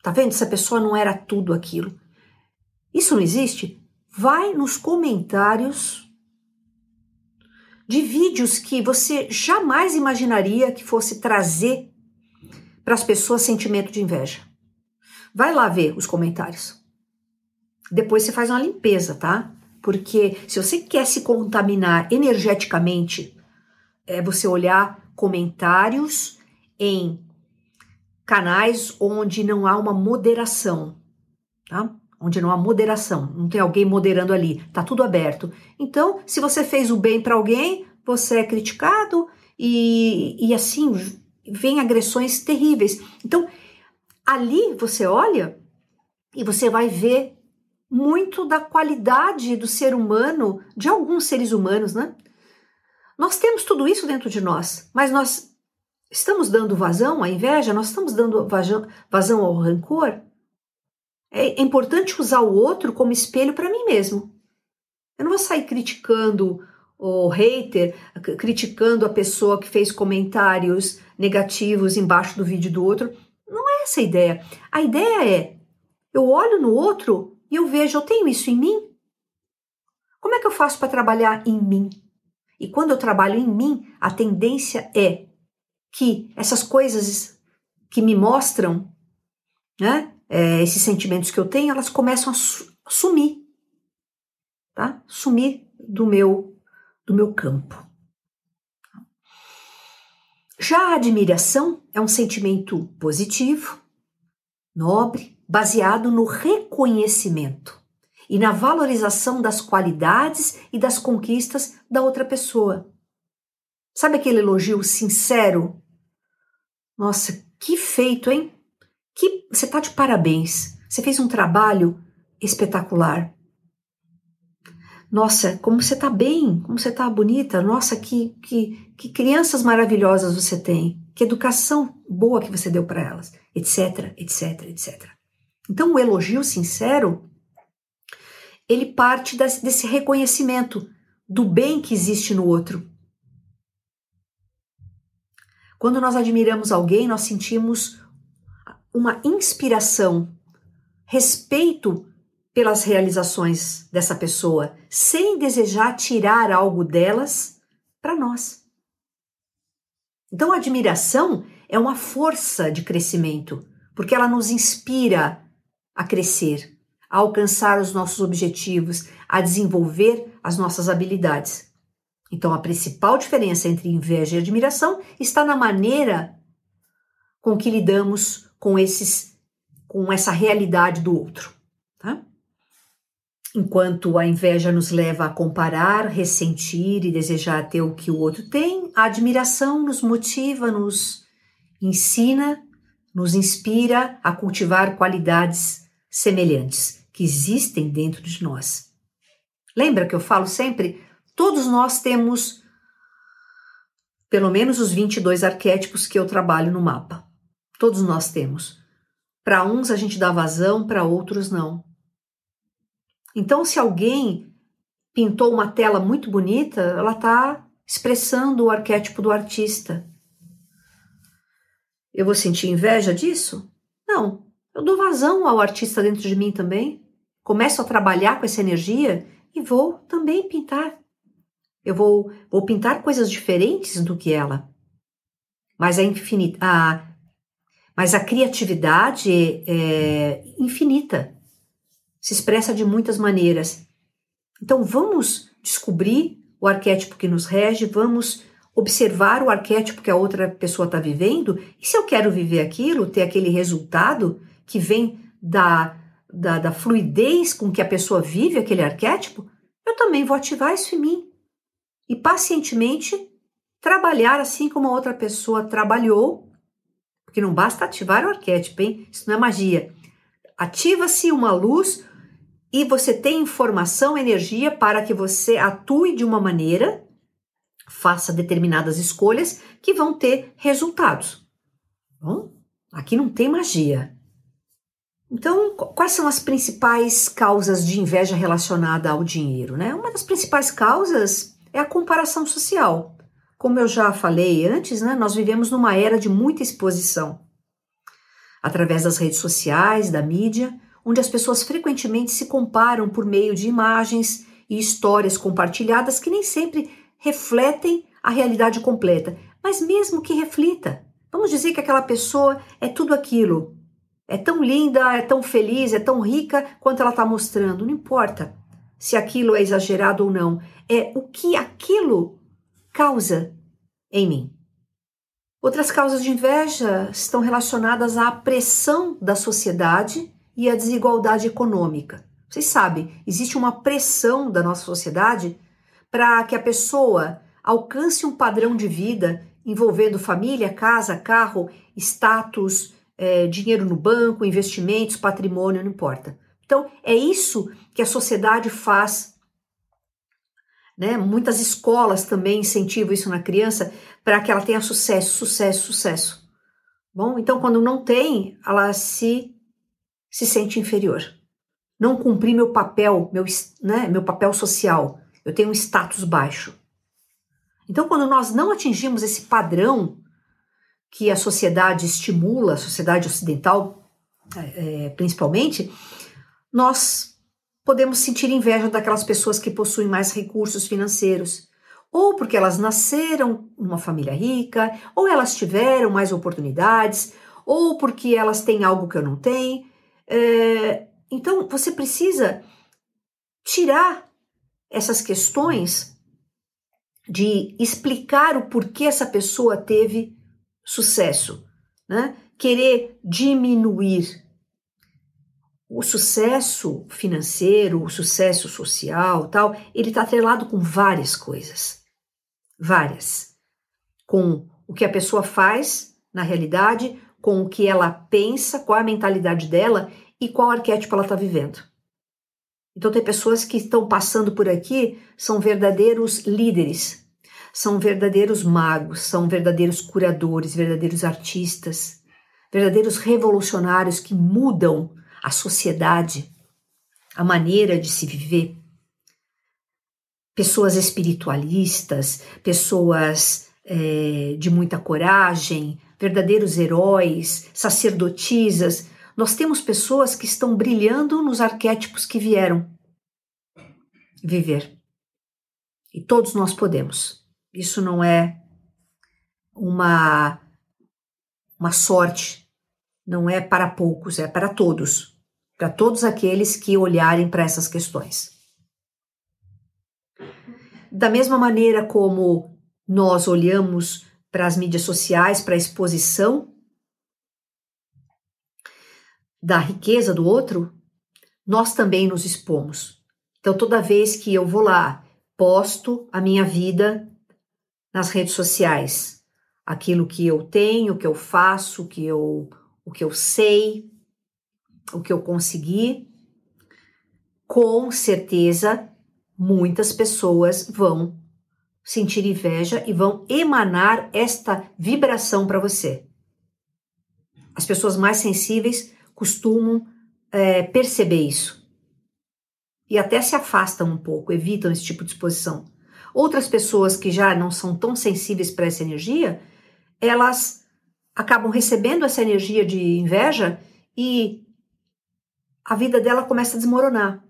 Tá vendo? Essa pessoa não era tudo aquilo. Isso não existe? Vai nos comentários de vídeos que você jamais imaginaria que fosse trazer para as pessoas sentimento de inveja. Vai lá ver os comentários. Depois você faz uma limpeza, tá? Porque se você quer se contaminar energeticamente, é você olhar comentários em canais onde não há uma moderação, tá? Onde não há moderação, não tem alguém moderando ali, tá tudo aberto. Então, se você fez o bem para alguém, você é criticado e, e assim vem agressões terríveis. Então, ali você olha e você vai ver muito da qualidade do ser humano, de alguns seres humanos, né? Nós temos tudo isso dentro de nós, mas nós estamos dando vazão à inveja, nós estamos dando vazão ao rancor. É, importante usar o outro como espelho para mim mesmo. Eu não vou sair criticando o hater, criticando a pessoa que fez comentários negativos embaixo do vídeo do outro. Não é essa a ideia. A ideia é: eu olho no outro e eu vejo, eu tenho isso em mim? Como é que eu faço para trabalhar em mim? E quando eu trabalho em mim, a tendência é que essas coisas que me mostram, né, é, esses sentimentos que eu tenho, elas começam a, su sumir, tá? Sumir do meu do meu campo. Já a admiração é um sentimento positivo, nobre, baseado no reconhecimento e na valorização das qualidades e das conquistas da outra pessoa. Sabe aquele elogio sincero? Nossa, que feito, hein? Que você tá de parabéns. Você fez um trabalho espetacular. Nossa, como você tá bem, como você tá bonita. Nossa, que, que, que crianças maravilhosas você tem. Que educação boa que você deu para elas, etc, etc, etc. Então, o elogio sincero, ele parte desse reconhecimento do bem que existe no outro. Quando nós admiramos alguém, nós sentimos uma inspiração, respeito pelas realizações dessa pessoa, sem desejar tirar algo delas para nós. Então, a admiração é uma força de crescimento, porque ela nos inspira a crescer, a alcançar os nossos objetivos, a desenvolver as nossas habilidades. Então, a principal diferença entre inveja e admiração está na maneira com que lidamos com esses com essa realidade do outro, tá? Enquanto a inveja nos leva a comparar, ressentir e desejar ter o que o outro tem, a admiração nos motiva, nos ensina, nos inspira a cultivar qualidades semelhantes que existem dentro de nós. Lembra que eu falo sempre Todos nós temos pelo menos os 22 arquétipos que eu trabalho no mapa. Todos nós temos. Para uns a gente dá vazão, para outros não. Então, se alguém pintou uma tela muito bonita, ela está expressando o arquétipo do artista. eu vou sentir inveja disso? Não. Eu dou vazão ao artista dentro de mim também. Começo a trabalhar com essa energia e vou também pintar. Eu vou, vou pintar coisas diferentes do que ela. Mas a, infinita, a, mas a criatividade é infinita. Se expressa de muitas maneiras. Então vamos descobrir o arquétipo que nos rege, vamos observar o arquétipo que a outra pessoa está vivendo, e se eu quero viver aquilo, ter aquele resultado que vem da, da, da, fluidez com que a pessoa vive aquele arquétipo, eu também vou ativar isso em mim. E pacientemente trabalhar assim como a outra pessoa trabalhou, porque não basta ativar o arquétipo, hein? Isso não é magia. Ativa-se uma luz e você tem informação, energia para que você atue de uma maneira, faça determinadas escolhas que vão ter resultados. Bom, aqui não tem magia. Então, quais são as principais causas de inveja relacionada ao dinheiro? Né? Uma das principais causas é a comparação social. Como eu já falei antes, né, nós vivemos numa era de muita exposição. Através das redes sociais, da mídia, onde as pessoas frequentemente se comparam por meio de imagens e histórias compartilhadas que nem sempre refletem a realidade completa, mas mesmo que reflita. Vamos dizer que aquela pessoa é tudo aquilo. É tão linda, é tão feliz, é tão rica quanto ela está mostrando. Não importa se aquilo é exagerado ou não. É o que aquilo causa em mim. Outras causas de inveja estão relacionadas à pressão da sociedade e a desigualdade econômica. Vocês sabem, existe uma pressão da nossa sociedade para que a pessoa alcance um padrão de vida envolvendo família, casa, carro, status, é, dinheiro no banco, investimentos, patrimônio, não importa. Então, é isso que a sociedade faz. Né? Muitas escolas também incentivam isso na criança para que ela tenha sucesso, sucesso, sucesso. Bom, então quando não tem, ela se se sente inferior. Não cumpri meu papel, meu, né, meu papel social. Eu tenho um status baixo. Então, quando nós não atingimos esse padrão que a sociedade estimula, a sociedade ocidental é, é, principalmente, nós podemos sentir inveja daquelas pessoas que possuem mais recursos financeiros, ou porque elas nasceram numa família rica, ou elas tiveram mais oportunidades, ou porque elas têm algo que eu não tenho. É, então, você precisa tirar essas questões de explicar o porquê essa pessoa teve sucesso, né? Querer diminuir o sucesso financeiro, o sucesso social, tal, ele está atrelado com várias coisas, várias, com o que a pessoa faz na realidade, com o que ela pensa, qual é a mentalidade dela e qual arquétipo ela está vivendo. Então, tem pessoas que estão passando por aqui, são verdadeiros líderes, são verdadeiros magos, são verdadeiros curadores, verdadeiros artistas, verdadeiros revolucionários que mudam a sociedade, a maneira de se viver. Pessoas espiritualistas, pessoas é, de muita coragem, verdadeiros heróis, sacerdotisas. Nós temos pessoas que estão brilhando nos arquétipos que vieram viver. E todos nós podemos. Isso não é uma uma sorte, não é para poucos, é para todos, para todos aqueles que olharem para essas questões. Da mesma maneira como nós olhamos para as mídias sociais, para a exposição da riqueza do outro, nós também nos expomos. Então, toda vez que eu vou lá, posto a minha vida nas redes sociais, aquilo que eu tenho, o que eu faço, o que eu, o que eu sei, o que eu consegui, com certeza muitas pessoas vão sentir inveja e vão emanar esta vibração para você. As pessoas mais sensíveis costumam é, perceber isso e até se afastam um pouco, evitam esse tipo de exposição. Outras pessoas que já não são tão sensíveis para essa energia, elas acabam recebendo essa energia de inveja e a vida dela começa a desmoronar.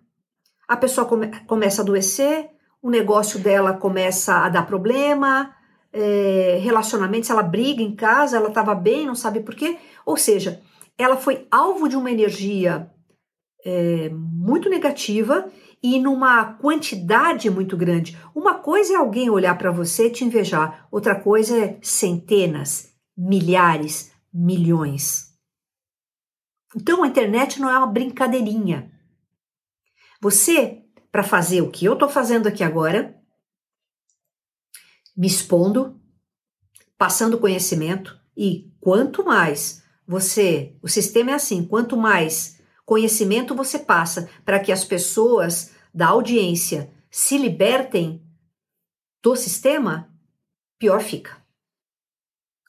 A pessoa come, começa a adoecer, o negócio dela começa a dar problema, é, relacionamentos, ela briga em casa, ela estava bem, não sabe por quê. Ou seja, ela foi alvo de uma energia é, muito negativa e numa quantidade muito grande. Uma coisa é alguém olhar para você e te invejar, outra coisa é centenas, milhares, milhões. Então a internet não é uma brincadeirinha. Você, para fazer o que eu estou fazendo aqui agora, me expondo, passando conhecimento, e quanto mais você, o sistema é assim, quanto mais conhecimento você passa para que as pessoas da audiência se libertem do sistema, pior fica.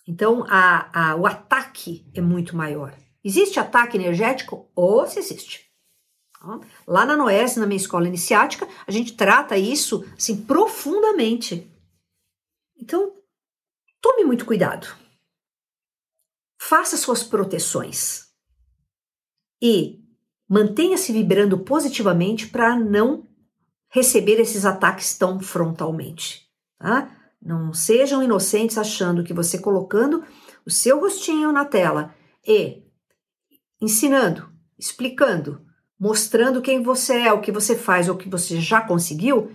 Então, a, a, o ataque é muito maior. Existe ataque energético? Ou se existe. Lá na Noés, na minha escola iniciática, a gente trata isso assim profundamente. Então, tome muito cuidado. Faça suas proteções. E mantenha-se vibrando positivamente para não receber esses ataques tão frontalmente. Tá? Não sejam inocentes achando que você colocando o seu rostinho na tela e ensinando, explicando, mostrando quem você é, o que você faz ou o que você já conseguiu,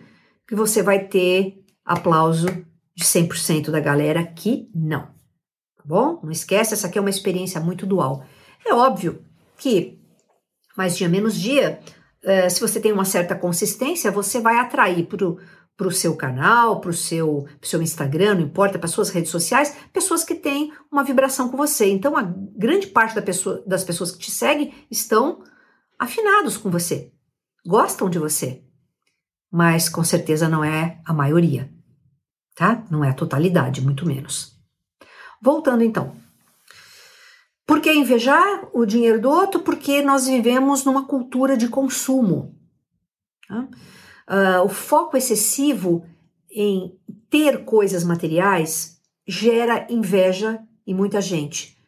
que você vai ter aplauso de 100% da galera que não. Tá bom? Não esquece, essa aqui é uma experiência muito dual. É óbvio que mais dia menos dia, uh, se você tem uma certa consistência, você vai atrair para o seu canal, para o seu, seu Instagram, não importa, para suas redes sociais, pessoas que têm uma vibração com você. Então, a grande parte da pessoa, das pessoas que te seguem estão afinados com você, gostam de você, mas com certeza não é a maioria tá? Não é a totalidade, muito menos. Voltando então. Por que invejar o dinheiro do outro? Porque nós vivemos numa cultura de consumo. Uh, o foco excessivo em ter coisas materiais gera inveja em muita gente,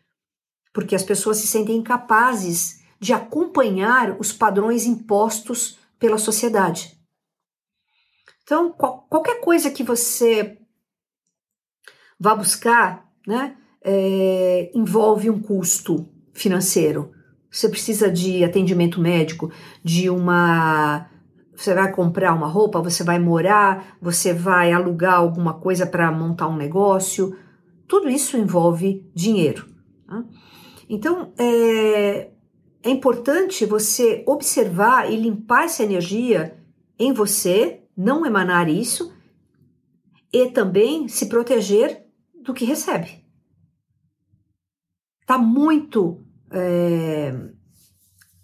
porque as pessoas se sentem incapazes de acompanhar os padrões impostos pela sociedade. Então, qual, qualquer coisa que você vá buscar, né, é, envolve um custo financeiro. Você precisa de atendimento médico, de uma. Você vai comprar uma roupa, você vai morar, você vai alugar alguma coisa para montar um negócio. Tudo isso envolve dinheiro. Tá? Então, é, é importante você observar e limpar essa energia em você, não emanar isso, e também se proteger do que recebe. Está muito é,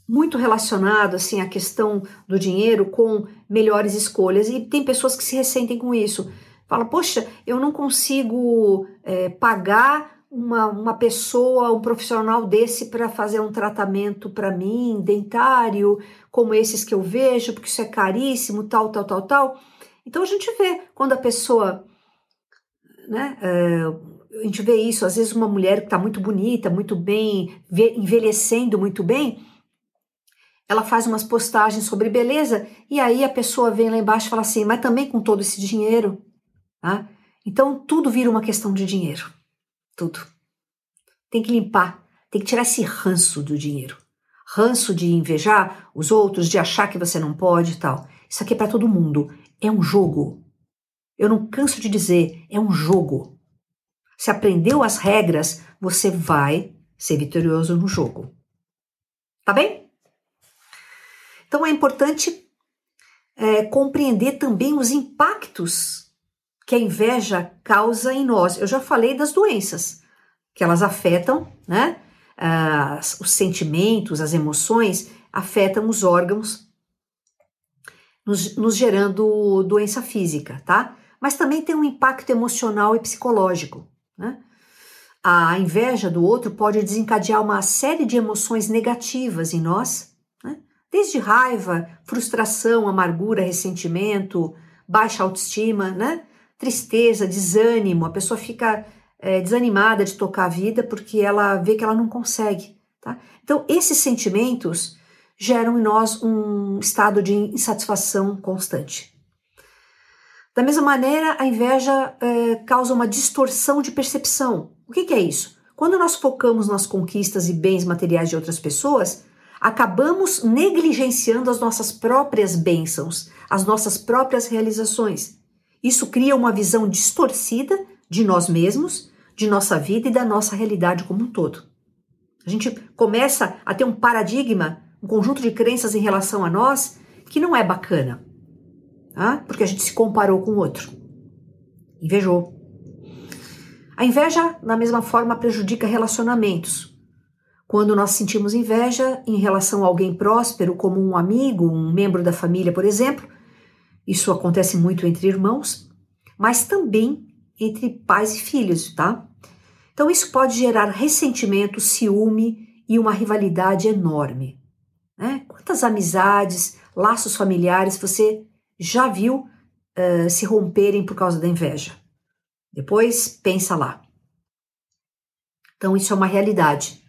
muito relacionado assim a questão do dinheiro com melhores escolhas e tem pessoas que se ressentem com isso. Fala, poxa, eu não consigo é, pagar uma, uma pessoa, um profissional desse para fazer um tratamento para mim, dentário, como esses que eu vejo, porque isso é caríssimo, tal, tal, tal, tal. Então a gente vê quando a pessoa né? Uh, a gente vê isso, às vezes uma mulher que está muito bonita, muito bem, envelhecendo muito bem, ela faz umas postagens sobre beleza e aí a pessoa vem lá embaixo e fala assim, mas também com todo esse dinheiro, tá? Então tudo vira uma questão de dinheiro, tudo. Tem que limpar, tem que tirar esse ranço do dinheiro, ranço de invejar os outros, de achar que você não pode e tal. Isso aqui é para todo mundo, é um jogo, eu não canso de dizer, é um jogo. Se aprendeu as regras, você vai ser vitorioso no jogo. Tá bem? Então é importante é, compreender também os impactos que a inveja causa em nós. Eu já falei das doenças, que elas afetam, né? As, os sentimentos, as emoções afetam os órgãos, nos, nos gerando doença física, tá? mas também tem um impacto emocional e psicológico. Né? A inveja do outro pode desencadear uma série de emoções negativas em nós, né? desde raiva, frustração, amargura, ressentimento, baixa autoestima, né? tristeza, desânimo, a pessoa fica é, desanimada de tocar a vida porque ela vê que ela não consegue. Tá? Então, esses sentimentos geram em nós um estado de insatisfação constante. Da mesma maneira, a inveja é, causa uma distorção de percepção. O que, que é isso? Quando nós focamos nas conquistas e bens materiais de outras pessoas, acabamos negligenciando as nossas próprias bênçãos, as nossas próprias realizações. Isso cria uma visão distorcida de nós mesmos, de nossa vida e da nossa realidade como um todo. A gente começa a ter um paradigma, um conjunto de crenças em relação a nós que não é bacana, porque a gente se comparou com o outro, invejou. A inveja, da mesma forma, prejudica relacionamentos. Quando nós sentimos inveja em relação a alguém próspero, como um amigo, um membro da família, por exemplo, isso acontece muito entre irmãos, mas também entre pais e filhos, tá? Então isso pode gerar ressentimento, ciúme e uma rivalidade enorme. Né? Quantas amizades, laços familiares você já viu uh, se romperem por causa da inveja? Depois pensa lá. Então isso é uma realidade.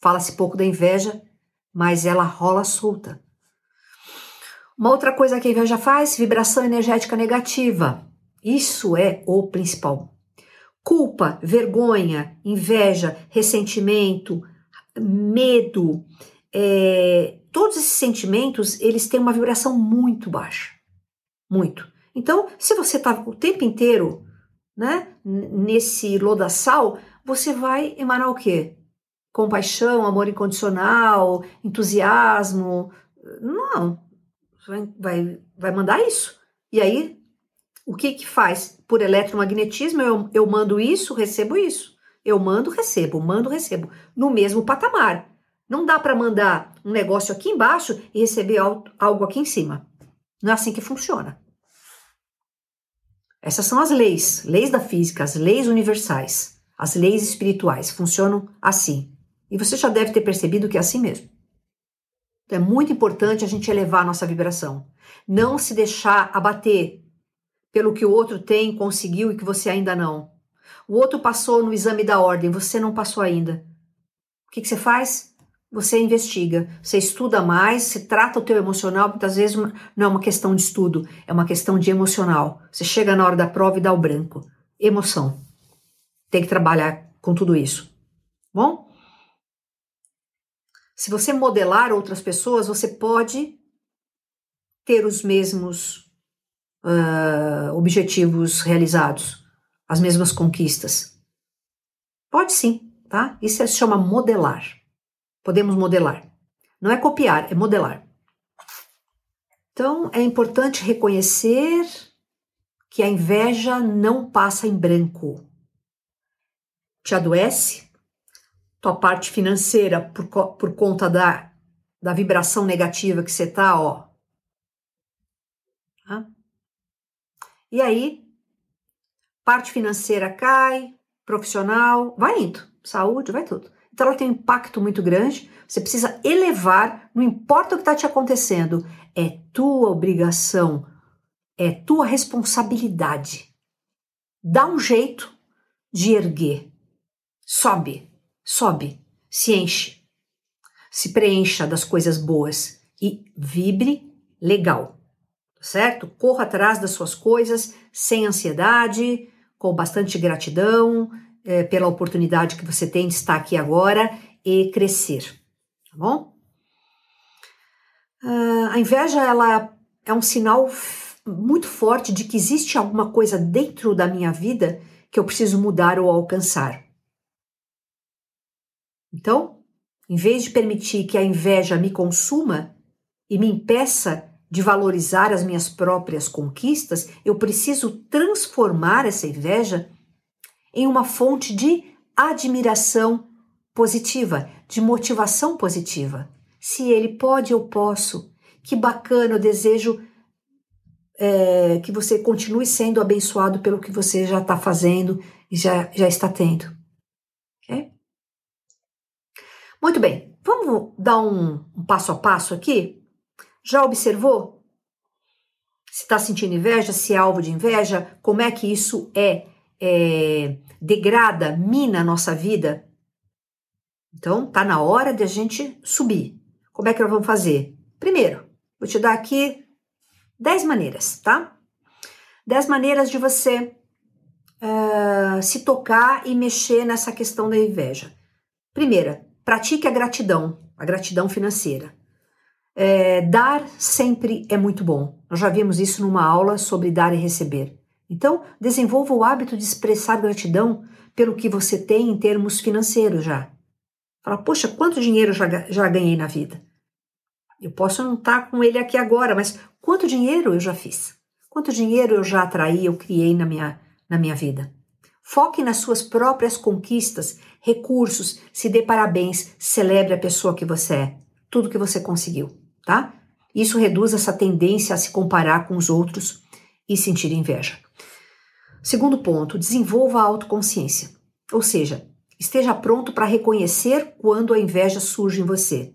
Fala-se pouco da inveja, mas ela rola solta. Uma outra coisa que a inveja faz, vibração energética negativa. Isso é o principal. Culpa, vergonha, inveja, ressentimento, medo, é, todos esses sentimentos, eles têm uma vibração muito baixa. Muito. Então, se você está o tempo inteiro né, nesse lodaçal, você vai emanar o quê? Compaixão, amor incondicional, entusiasmo. Não, vai, vai, vai mandar isso. E aí, o que que faz? Por eletromagnetismo, eu, eu mando isso, recebo isso. Eu mando, recebo, mando, recebo. No mesmo patamar. Não dá para mandar um negócio aqui embaixo e receber algo aqui em cima. Não é assim que funciona. Essas são as leis, leis da física, as leis universais, as leis espirituais funcionam assim. E você já deve ter percebido que é assim mesmo. Então é muito importante a gente elevar a nossa vibração. Não se deixar abater pelo que o outro tem, conseguiu e que você ainda não. O outro passou no exame da ordem, você não passou ainda. O que, que você faz? Você investiga, você estuda mais, você trata o teu emocional, muitas vezes não é uma questão de estudo, é uma questão de emocional. Você chega na hora da prova e dá o branco. Emoção. Tem que trabalhar com tudo isso. Bom? Se você modelar outras pessoas, você pode ter os mesmos uh, objetivos realizados, as mesmas conquistas. Pode sim, tá? Isso se chama modelar. Podemos modelar. Não é copiar, é modelar. Então, é importante reconhecer que a inveja não passa em branco. Te adoece, tua parte financeira por, por conta da, da vibração negativa que você tá, ó. E aí, parte financeira cai, profissional, vai indo, saúde, vai tudo. Então ela tem um impacto muito grande, você precisa elevar, não importa o que está te acontecendo, é tua obrigação, é tua responsabilidade. Dá um jeito de erguer. Sobe, sobe, se enche, se preencha das coisas boas e vibre legal, certo? Corra atrás das suas coisas sem ansiedade, com bastante gratidão é, pela oportunidade que você tem de estar aqui agora e crescer, tá bom? Uh, a inveja ela é um sinal muito forte de que existe alguma coisa dentro da minha vida que eu preciso mudar ou alcançar. Então, em vez de permitir que a inveja me consuma e me impeça de valorizar as minhas próprias conquistas, eu preciso transformar essa inveja em uma fonte de admiração positiva, de motivação positiva. Se ele pode, eu posso. Que bacana, eu desejo é, que você continue sendo abençoado pelo que você já está fazendo e já, já está tendo. Muito bem, vamos dar um, um passo a passo aqui? Já observou? Se está sentindo inveja, se é alvo de inveja, como é que isso é é, degrada, mina a nossa vida, então tá na hora de a gente subir. Como é que nós vamos fazer? Primeiro, vou te dar aqui 10 maneiras, tá? 10 maneiras de você uh, se tocar e mexer nessa questão da inveja. Primeira, pratique a gratidão, a gratidão financeira. É, dar sempre é muito bom. Nós já vimos isso numa aula sobre dar e receber. Então, desenvolva o hábito de expressar gratidão pelo que você tem em termos financeiros já. Fala, poxa, quanto dinheiro já, já ganhei na vida? Eu posso não estar tá com ele aqui agora, mas quanto dinheiro eu já fiz? Quanto dinheiro eu já atraí, eu criei na minha, na minha vida? Foque nas suas próprias conquistas, recursos, se dê parabéns, celebre a pessoa que você é, tudo que você conseguiu, tá? Isso reduz essa tendência a se comparar com os outros e sentir inveja. Segundo ponto, desenvolva a autoconsciência, ou seja, esteja pronto para reconhecer quando a inveja surge em você.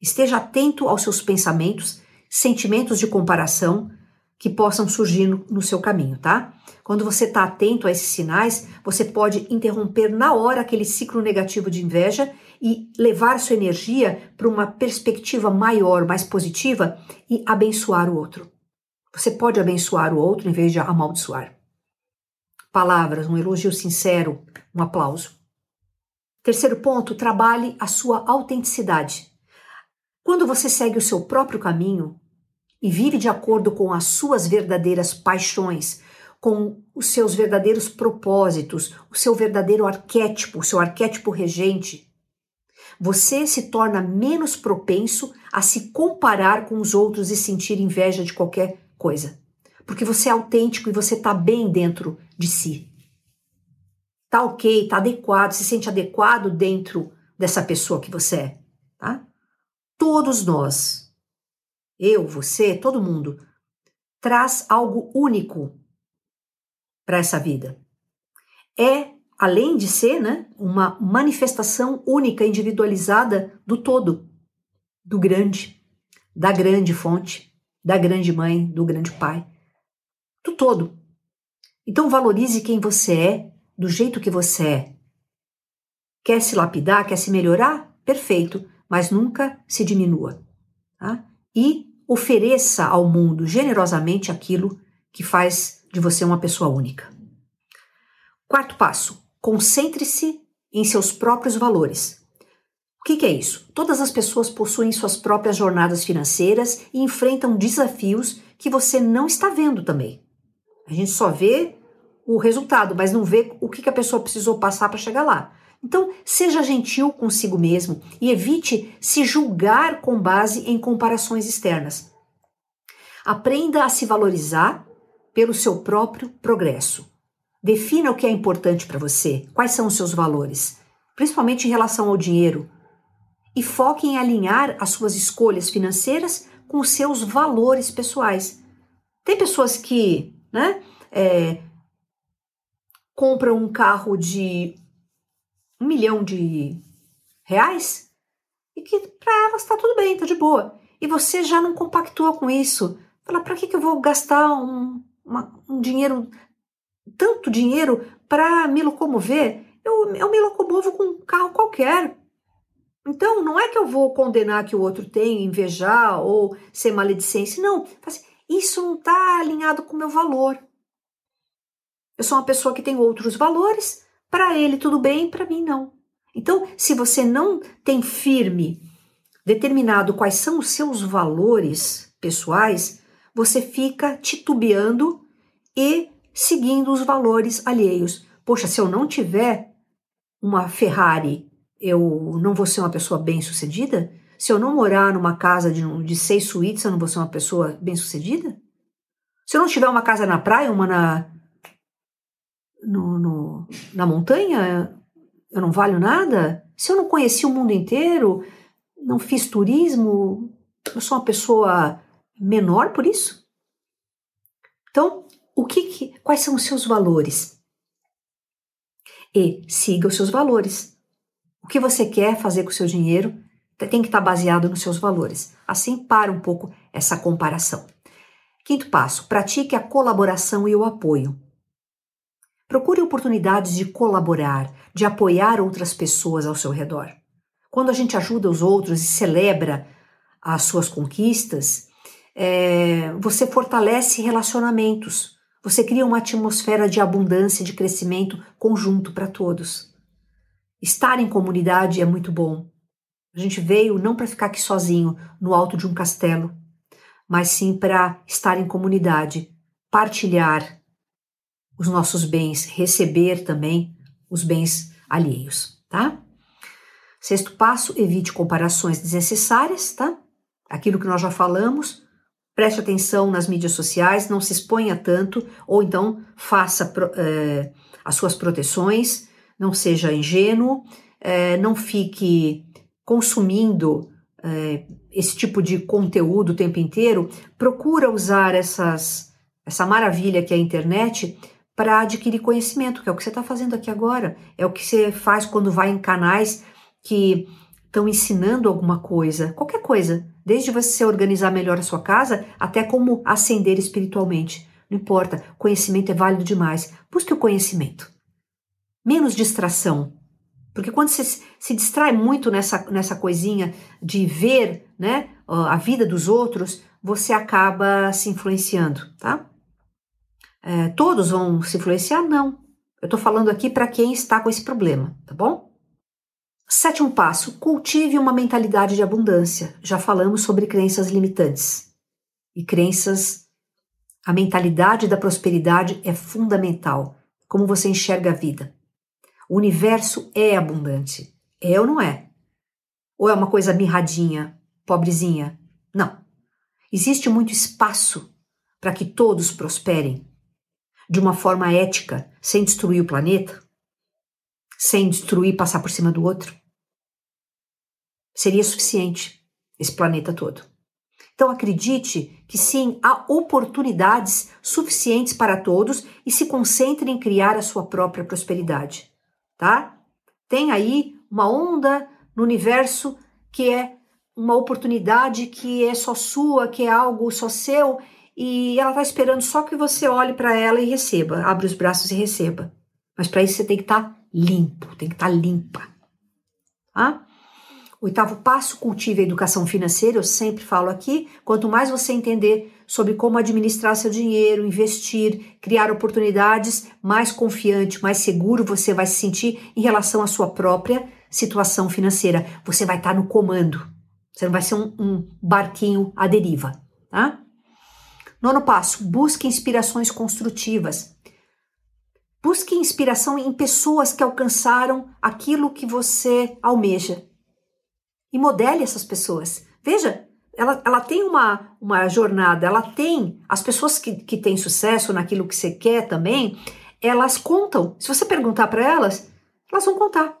Esteja atento aos seus pensamentos, sentimentos de comparação que possam surgir no, no seu caminho, tá? Quando você está atento a esses sinais, você pode interromper na hora aquele ciclo negativo de inveja e levar sua energia para uma perspectiva maior, mais positiva e abençoar o outro. Você pode abençoar o outro em vez de amaldiçoar. Palavras, um elogio sincero, um aplauso. Terceiro ponto, trabalhe a sua autenticidade. Quando você segue o seu próprio caminho e vive de acordo com as suas verdadeiras paixões, com os seus verdadeiros propósitos, o seu verdadeiro arquétipo, o seu arquétipo regente, você se torna menos propenso a se comparar com os outros e sentir inveja de qualquer coisa. Porque você é autêntico e você está bem dentro de si. Tá ok, tá adequado, se sente adequado dentro dessa pessoa que você é, tá? Todos nós, eu, você, todo mundo, traz algo único para essa vida. É, além de ser, né, uma manifestação única, individualizada do todo, do grande, da grande fonte da grande mãe, do grande pai, do todo. Então valorize quem você é, do jeito que você é. Quer se lapidar, quer se melhorar? Perfeito, mas nunca se diminua. Tá? E ofereça ao mundo generosamente aquilo que faz de você uma pessoa única. Quarto passo: concentre-se em seus próprios valores. O que, que é isso? Todas as pessoas possuem suas próprias jornadas financeiras e enfrentam desafios que você não está vendo também. A gente só vê o resultado, mas não vê o que, a pessoa precisou passar para chegar lá. Então, seja gentil consigo mesmo e evite se julgar com base em comparações externas. Aprenda a se valorizar pelo seu próprio progresso. Defina o que é importante para você, quais são os seus valores, principalmente em relação ao dinheiro, e foque em alinhar as suas escolhas financeiras com os seus valores pessoais. Tem pessoas que né, é, compram um carro de um milhão de reais e que para elas está tudo bem, está de boa. E você já não compactua com isso. Fala, para que, que eu vou gastar um, uma, um dinheiro, tanto dinheiro, para me locomover? Eu, eu me locomovo com um carro qualquer. Então, não é que eu vou condenar que o outro tem, invejar ou ser maledicência. Não. Assim, isso não está alinhado com o meu valor. Eu sou uma pessoa que tem outros valores. Para ele, tudo bem, para mim, não. Então, se você não tem firme, determinado quais são os seus valores pessoais, você fica titubeando e seguindo os valores alheios. Poxa, se eu não tiver uma Ferrari eu não vou ser uma pessoa bem-sucedida? Se eu não morar numa casa de, de seis suítes, eu não vou ser uma pessoa bem-sucedida? Se eu não tiver uma casa na praia, uma na, no, no, na montanha, eu não valho nada? Se eu não conheci o mundo inteiro, não fiz turismo, eu sou uma pessoa menor por isso? Então, o que, que quais são os seus valores? E siga os seus valores. O que você quer fazer com o seu dinheiro tem que estar baseado nos seus valores. Assim, para um pouco essa comparação. Quinto passo: pratique a colaboração e o apoio. Procure oportunidades de colaborar, de apoiar outras pessoas ao seu redor. Quando a gente ajuda os outros e celebra as suas conquistas, é, você fortalece relacionamentos, você cria uma atmosfera de abundância, de crescimento conjunto para todos. Estar em comunidade é muito bom. A gente veio não para ficar aqui sozinho no alto de um castelo, mas sim para estar em comunidade, partilhar os nossos bens, receber também os bens alheios, tá? Sexto passo, evite comparações desnecessárias, tá? Aquilo que nós já falamos, preste atenção nas mídias sociais, não se exponha tanto, ou então faça é, as suas proteções, não seja ingênuo, é, não fique consumindo é, esse tipo de conteúdo o tempo inteiro, procura usar essas, essa maravilha que é a internet para adquirir conhecimento, que é o que você está fazendo aqui agora, é o que você faz quando vai em canais que estão ensinando alguma coisa, qualquer coisa, desde você organizar melhor a sua casa até como ascender espiritualmente. Não importa, conhecimento é válido demais. Busque o conhecimento. Menos distração, porque quando você se distrai muito nessa, nessa coisinha de ver né, a vida dos outros, você acaba se influenciando, tá? É, todos vão se influenciar? Não. Eu estou falando aqui para quem está com esse problema, tá bom? Sétimo passo: cultive uma mentalidade de abundância. Já falamos sobre crenças limitantes. E crenças. A mentalidade da prosperidade é fundamental. Como você enxerga a vida. O universo é abundante. É ou não é? Ou é uma coisa mirradinha, pobrezinha? Não. Existe muito espaço para que todos prosperem de uma forma ética, sem destruir o planeta, sem destruir passar por cima do outro. Seria suficiente esse planeta todo. Então acredite que sim, há oportunidades suficientes para todos e se concentre em criar a sua própria prosperidade tá? Tem aí uma onda no universo que é uma oportunidade que é só sua, que é algo só seu, e ela está esperando só que você olhe para ela e receba, abre os braços e receba. Mas para isso você tem que estar tá limpo, tem que estar tá limpa. Tá? Oitavo passo, cultive a educação financeira, eu sempre falo aqui. Quanto mais você entender sobre como administrar seu dinheiro, investir, criar oportunidades, mais confiante, mais seguro você vai se sentir em relação à sua própria situação financeira. Você vai estar no comando. Você não vai ser um, um barquinho à deriva, tá? Nono passo, busque inspirações construtivas. Busque inspiração em pessoas que alcançaram aquilo que você almeja e modele essas pessoas. Veja, ela, ela tem uma, uma jornada, ela tem. As pessoas que, que têm sucesso naquilo que você quer também, elas contam. Se você perguntar para elas, elas vão contar.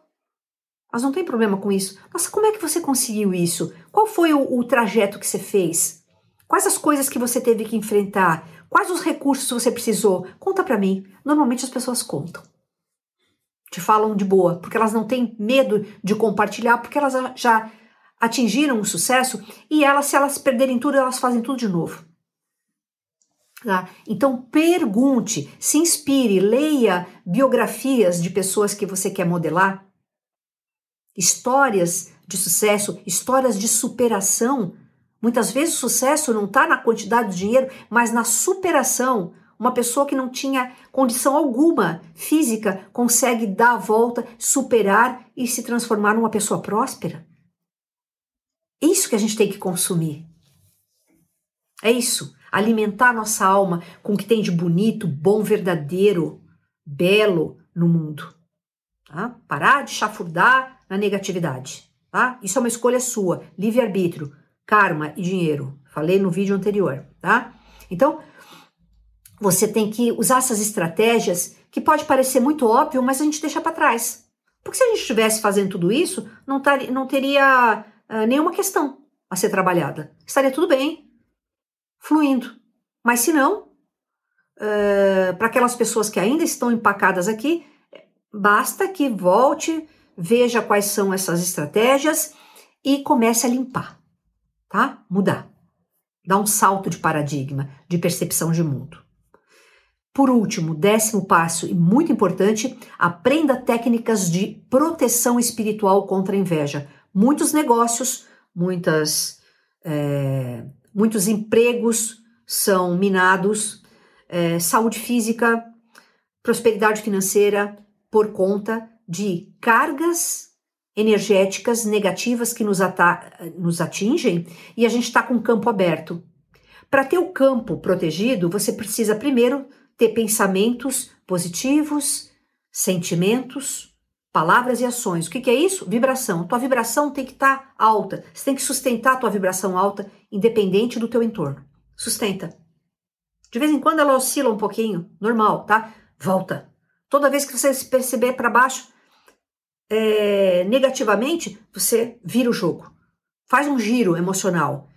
Elas não têm problema com isso. Nossa, como é que você conseguiu isso? Qual foi o, o trajeto que você fez? Quais as coisas que você teve que enfrentar? Quais os recursos você precisou? Conta para mim. Normalmente as pessoas contam. Te falam de boa, porque elas não têm medo de compartilhar, porque elas já atingiram o sucesso e elas, se elas perderem tudo, elas fazem tudo de novo. Tá? Então pergunte, se inspire, leia biografias de pessoas que você quer modelar, histórias de sucesso, histórias de superação. Muitas vezes o sucesso não está na quantidade de dinheiro, mas na superação. Uma pessoa que não tinha condição alguma física consegue dar a volta, superar e se transformar numa pessoa próspera. É isso que a gente tem que consumir. É isso. Alimentar nossa alma com o que tem de bonito, bom, verdadeiro, belo no mundo. Tá? Parar de chafurdar na negatividade. Tá? Isso é uma escolha sua, livre-arbítrio, karma e dinheiro. Falei no vídeo anterior, tá? Então, você tem que usar essas estratégias que pode parecer muito óbvio, mas a gente deixa para trás. Porque se a gente estivesse fazendo tudo isso, não, tar, não teria uh, nenhuma questão a ser trabalhada. Estaria tudo bem, fluindo. Mas se não, uh, para aquelas pessoas que ainda estão empacadas aqui, basta que volte, veja quais são essas estratégias e comece a limpar, tá? Mudar. Dar um salto de paradigma, de percepção de mundo. Por último, décimo passo e muito importante, aprenda técnicas de proteção espiritual contra a inveja. Muitos negócios, muitas, é, muitos empregos são minados, é, saúde física, prosperidade financeira por conta de cargas energéticas negativas que nos, nos atingem e a gente está com o campo aberto. Para ter o campo protegido, você precisa primeiro ter pensamentos positivos, sentimentos, palavras e ações. O que, que é isso? Vibração. Tua vibração tem que estar tá alta. Você tem que sustentar a tua vibração alta, independente do teu entorno. Sustenta. De vez em quando ela oscila um pouquinho, normal, tá? Volta. Toda vez que você se perceber para baixo é, negativamente, você vira o jogo. Faz um giro emocional.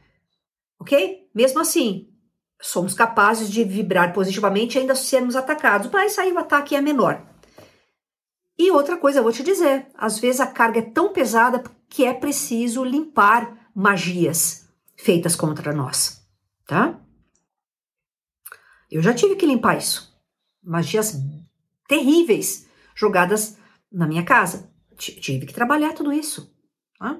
Ok? Mesmo assim, somos capazes de vibrar positivamente ainda sermos atacados, mas aí o ataque é menor. E outra coisa, eu vou te dizer: às vezes a carga é tão pesada que é preciso limpar magias feitas contra nós, tá? Eu já tive que limpar isso. Magias terríveis jogadas na minha casa. tive que trabalhar tudo isso. Tá?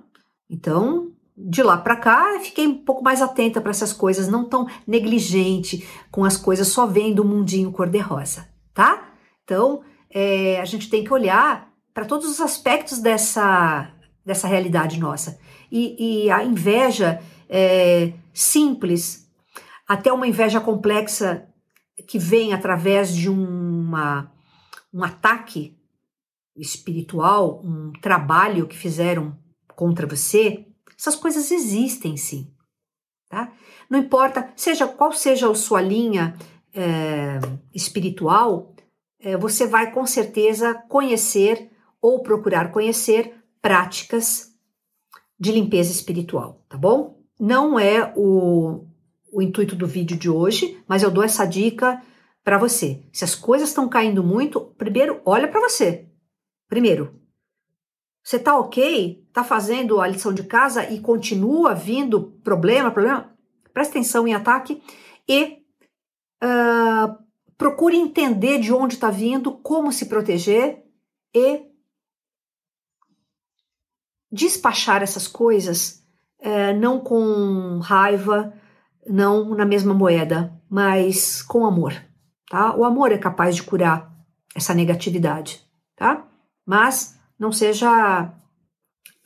Então, de lá para cá, fiquei um pouco mais atenta para essas coisas, não tão negligente com as coisas só vendo o mundinho cor-de-rosa, tá? Então, é, a gente tem que olhar para todos os aspectos dessa, dessa realidade nossa. E, e a inveja é, simples, até uma inveja complexa que vem através de uma, um ataque espiritual, um trabalho que fizeram contra você, essas coisas existem sim, tá? Não importa, seja qual seja a sua linha é, espiritual, você vai com certeza conhecer ou procurar conhecer práticas de limpeza espiritual, tá bom? Não é o, o intuito do vídeo de hoje, mas eu dou essa dica para você. Se as coisas estão caindo muito, primeiro olha para você. Primeiro, você tá ok? Tá fazendo a lição de casa e continua vindo problema, problema? Presta atenção em ataque e uh, procure entender de onde está vindo, como se proteger e despachar essas coisas uh, não com raiva, não na mesma moeda, mas com amor, tá? O amor é capaz de curar essa negatividade, tá? Mas não seja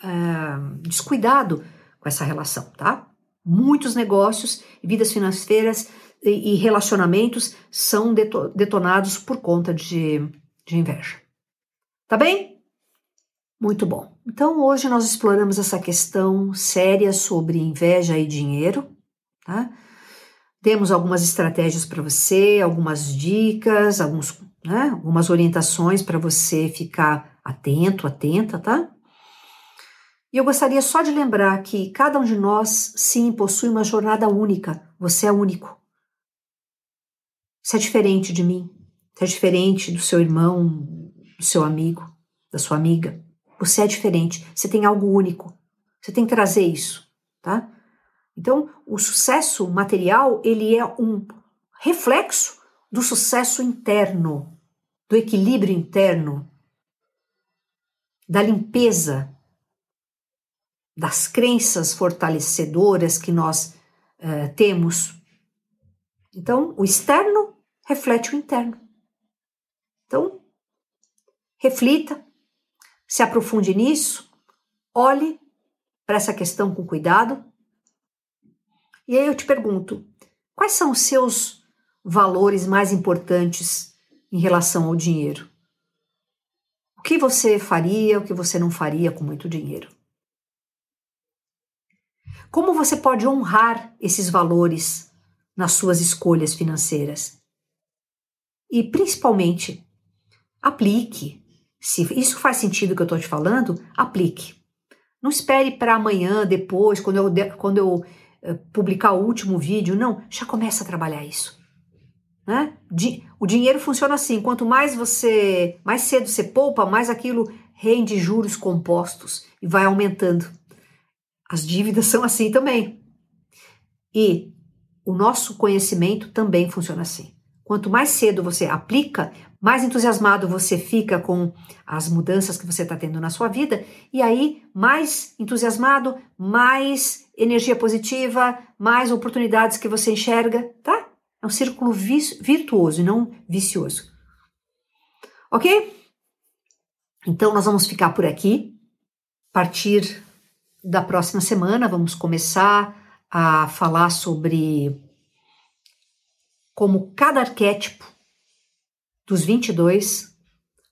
uh, descuidado com essa relação, tá? Muitos negócios, vidas financeiras e, relacionamentos são deto detonados por conta de, de inveja. Tá bem? Muito bom. Então, hoje nós exploramos essa questão séria sobre inveja e dinheiro, tá? Temos algumas estratégias para você, algumas dicas, alguns, né, algumas orientações para você ficar atento, atenta, tá? E eu gostaria só de lembrar que cada um de nós, sim, possui uma jornada única. Você é único. Você é diferente de mim. Você é diferente do seu irmão, do seu amigo, da sua amiga. Você é diferente. Você tem algo único. Você tem que trazer isso, tá? Então, o sucesso material, ele é um reflexo do sucesso interno, do equilíbrio interno, da limpeza, das crenças fortalecedoras que nós uh, temos. Então, o externo reflete o interno. Então, reflita, se aprofunde nisso, olhe para essa questão com cuidado. E aí eu te pergunto: quais são os seus valores mais importantes em relação ao dinheiro? O que você faria, o que você não faria com muito dinheiro? Como você pode honrar esses valores nas suas escolhas financeiras? E principalmente, aplique. Se isso faz sentido que eu estou te falando, aplique. Não espere para amanhã, depois, quando eu, quando eu uh, publicar o último vídeo. Não, já começa a trabalhar isso. Né? O dinheiro funciona assim: quanto mais você, mais cedo você poupa, mais aquilo rende juros compostos e vai aumentando. As dívidas são assim também. E o nosso conhecimento também funciona assim. Quanto mais cedo você aplica, mais entusiasmado você fica com as mudanças que você está tendo na sua vida, e aí, mais entusiasmado, mais energia positiva, mais oportunidades que você enxerga, tá? É um círculo virtuoso e não vicioso. Ok? Então, nós vamos ficar por aqui. A partir da próxima semana, vamos começar a falar sobre como cada arquétipo dos 22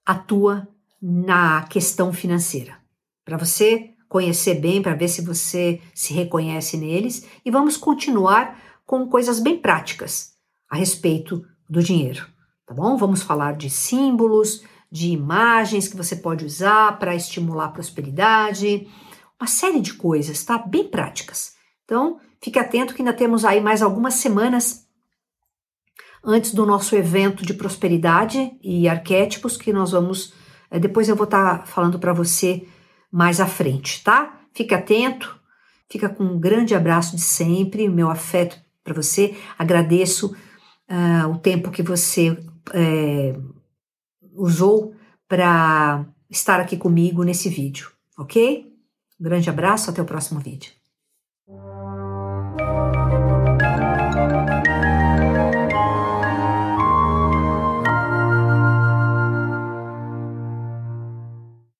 atua na questão financeira. Para você conhecer bem, para ver se você se reconhece neles, e vamos continuar com coisas bem práticas a respeito do dinheiro, tá bom? Vamos falar de símbolos, de imagens que você pode usar para estimular a prosperidade, uma série de coisas, tá? Bem práticas. Então, fique atento que ainda temos aí mais algumas semanas antes do nosso evento de prosperidade e arquétipos que nós vamos. Eh, depois eu vou estar tá falando para você mais à frente, tá? Fique atento, fica com um grande abraço de sempre, o meu afeto para você. Agradeço uh, o tempo que você é, usou para estar aqui comigo nesse vídeo, ok? Um grande abraço, até o próximo vídeo.